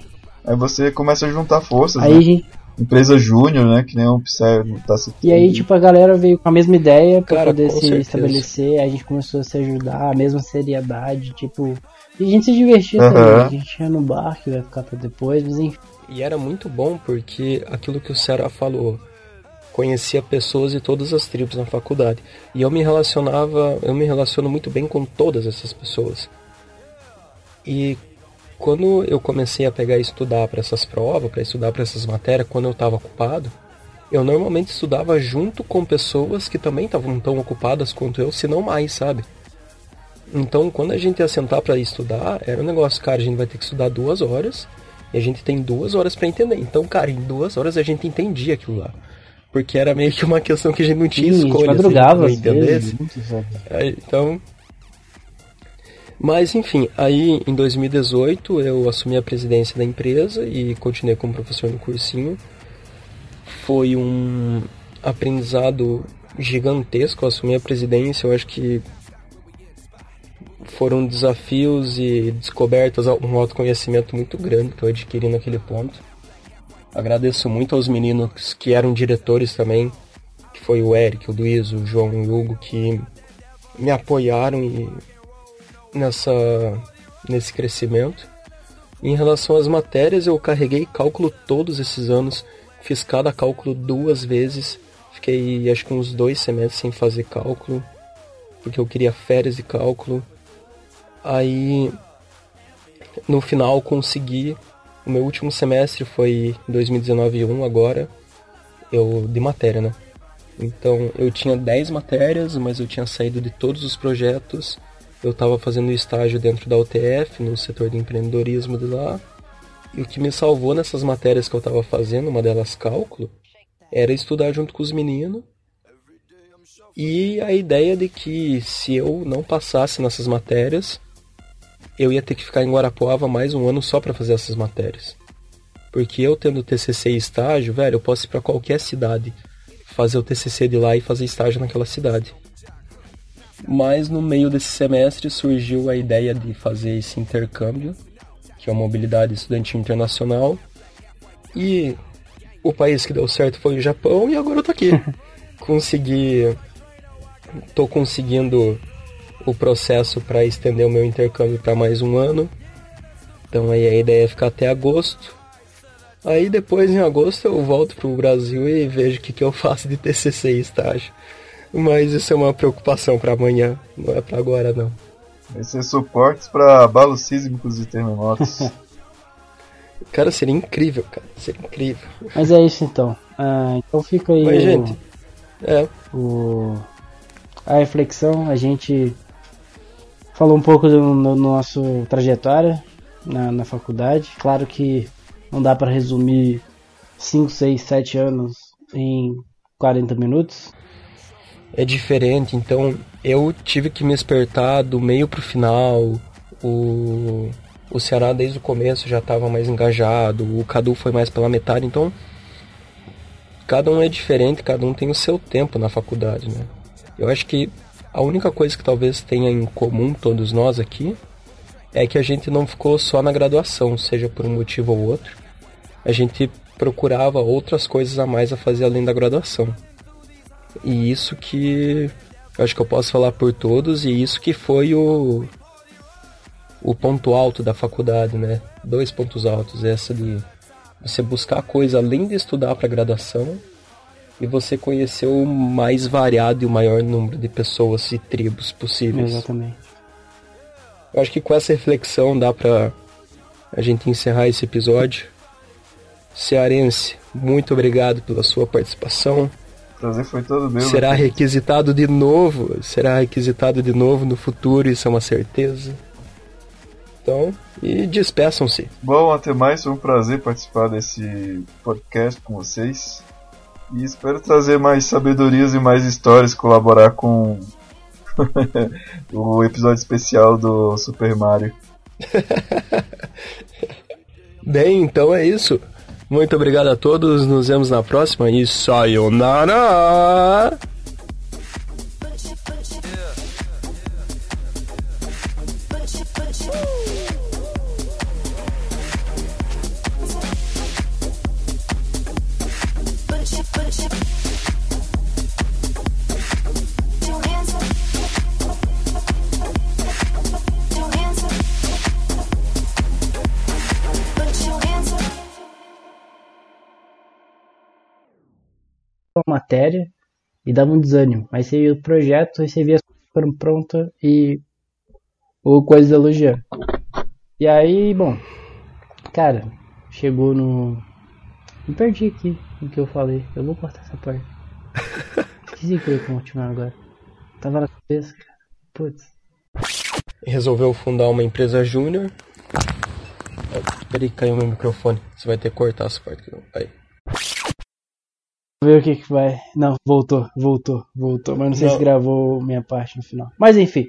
[SPEAKER 4] Aí você começa a juntar forças,
[SPEAKER 3] aí,
[SPEAKER 4] né? Empresa júnior, né? Que nem o Psy tá citando.
[SPEAKER 3] e aí, tipo, a galera veio com a mesma ideia pra
[SPEAKER 2] Cara,
[SPEAKER 3] poder se
[SPEAKER 2] certeza.
[SPEAKER 3] estabelecer, a gente começou a se ajudar, a mesma seriedade, tipo. E a gente se divertia
[SPEAKER 4] Aham.
[SPEAKER 3] também, a gente ia no bar, que vai ficar pra depois, mas enfim.
[SPEAKER 2] E era muito bom porque aquilo que o Ceará falou, conhecia pessoas de todas as tribos na faculdade. E eu me relacionava, eu me relaciono muito bem com todas essas pessoas. E quando eu comecei a pegar e estudar para essas provas, para estudar para essas matérias, quando eu estava ocupado, eu normalmente estudava junto com pessoas que também estavam tão ocupadas quanto eu, se não mais, sabe? Então, quando a gente ia sentar para estudar, era um negócio, cara, a gente vai ter que estudar duas horas e a gente tem duas horas para entender. Então, cara, em duas horas a gente entendia aquilo lá. Porque era meio que uma questão que a gente não tinha
[SPEAKER 3] Sim,
[SPEAKER 2] escolha.
[SPEAKER 3] madrugava
[SPEAKER 2] assim,
[SPEAKER 3] às
[SPEAKER 2] não
[SPEAKER 3] vezes.
[SPEAKER 2] entendesse.
[SPEAKER 3] muito sabe?
[SPEAKER 2] É, Então. Mas enfim, aí em 2018 eu assumi a presidência da empresa e continuei como professor no cursinho. Foi um aprendizado gigantesco assumir a presidência. Eu acho que foram desafios e descobertas, um autoconhecimento muito grande que eu adquiri naquele ponto. Agradeço muito aos meninos que eram diretores também, que foi o Eric, o Luiz, o João e o Hugo, que me apoiaram e nessa nesse crescimento. Em relação às matérias, eu carreguei cálculo todos esses anos, fiz cada cálculo duas vezes, fiquei acho que uns dois semestres sem fazer cálculo, porque eu queria férias de cálculo. Aí no final consegui. O meu último semestre foi 2019 1 agora, eu de matéria, né? Então eu tinha 10 matérias, mas eu tinha saído de todos os projetos. Eu estava fazendo estágio dentro da UTF, no setor de empreendedorismo de lá. E o que me salvou nessas matérias que eu estava fazendo, uma delas cálculo, era estudar junto com os meninos. E a ideia de que se eu não passasse nessas matérias, eu ia ter que ficar em Guarapuava mais um ano só para fazer essas matérias. Porque eu tendo TCC e estágio, velho, eu posso ir para qualquer cidade, fazer o TCC de lá e fazer estágio naquela cidade. Mas no meio desse semestre surgiu a ideia de fazer esse intercâmbio, que é uma mobilidade estudantil internacional. E o país que deu certo foi o Japão e agora eu tô aqui. [LAUGHS] Consegui tô conseguindo o processo para estender o meu intercâmbio para mais um ano. Então aí a ideia é ficar até agosto. Aí depois em agosto eu volto pro Brasil e vejo o que, que eu [LAUGHS] faço de TCC e estágio. Mas isso é uma preocupação para amanhã, não é para agora não.
[SPEAKER 4] Vai ser suportes para abalos sísmicos e terremotos. [LAUGHS]
[SPEAKER 2] Cara, seria incrível, cara, seria incrível.
[SPEAKER 3] Mas é isso então. Ah, então fica aí
[SPEAKER 2] Mas
[SPEAKER 3] o-
[SPEAKER 2] gente, é,
[SPEAKER 3] o- a reflexão. A gente falou um pouco do no nosso trajetória na, na faculdade. Claro que não dá para resumir 5, 6, 7 anos em 40 minutos.
[SPEAKER 2] É diferente, então eu tive que me espertar do meio pro final. O, o Ceará desde o começo já estava mais engajado, o Cadu foi mais pela metade, então cada um é diferente, cada um tem o seu tempo na faculdade, né? Eu acho que a única coisa que talvez tenha em comum todos nós aqui é que a gente não ficou só na graduação, seja por um motivo ou outro. A gente procurava outras coisas a mais a fazer além da graduação. E isso que eu acho que eu posso falar por todos, e isso que foi o, o ponto alto da faculdade, né? Dois pontos altos, essa de você buscar coisa além de estudar para graduação e você conhecer o mais variado e o maior número de pessoas e tribos possíveis.
[SPEAKER 3] Exatamente.
[SPEAKER 2] Eu acho que com essa reflexão dá pra a gente encerrar esse episódio. Cearense, muito obrigado pela sua participação.
[SPEAKER 4] O prazer foi todo meu.
[SPEAKER 2] Será
[SPEAKER 4] Lucas.
[SPEAKER 2] requisitado de novo, será requisitado de novo no futuro, isso é uma certeza. Então, e despeçam-se.
[SPEAKER 4] Bom, até mais. Foi um prazer participar desse podcast com vocês. E espero trazer mais sabedorias e mais histórias, colaborar com [LAUGHS] o episódio especial do Super Mario. [LAUGHS]
[SPEAKER 2] Bem, então é isso. Muito obrigado a todos, nos vemos na próxima e sayonara!
[SPEAKER 3] Matéria e dava um desânimo. Você via o projeto, via as coisas foram prontas e. ou coisas elogiando. E aí, bom, cara, chegou no. Me perdi aqui o que eu falei. Eu vou cortar essa parte. [LAUGHS] Esqueci que eu ia continuar agora. Tava na cabeça, cara. Putz.
[SPEAKER 2] resolveu fundar uma empresa júnior. Peraí, caiu meu microfone. Você vai ter que cortar essa parte. Aí.
[SPEAKER 3] Vamos ver o que que vai. Não, voltou, voltou, voltou. Mas não sei
[SPEAKER 2] Não.
[SPEAKER 3] se gravou minha parte no final. Mas enfim.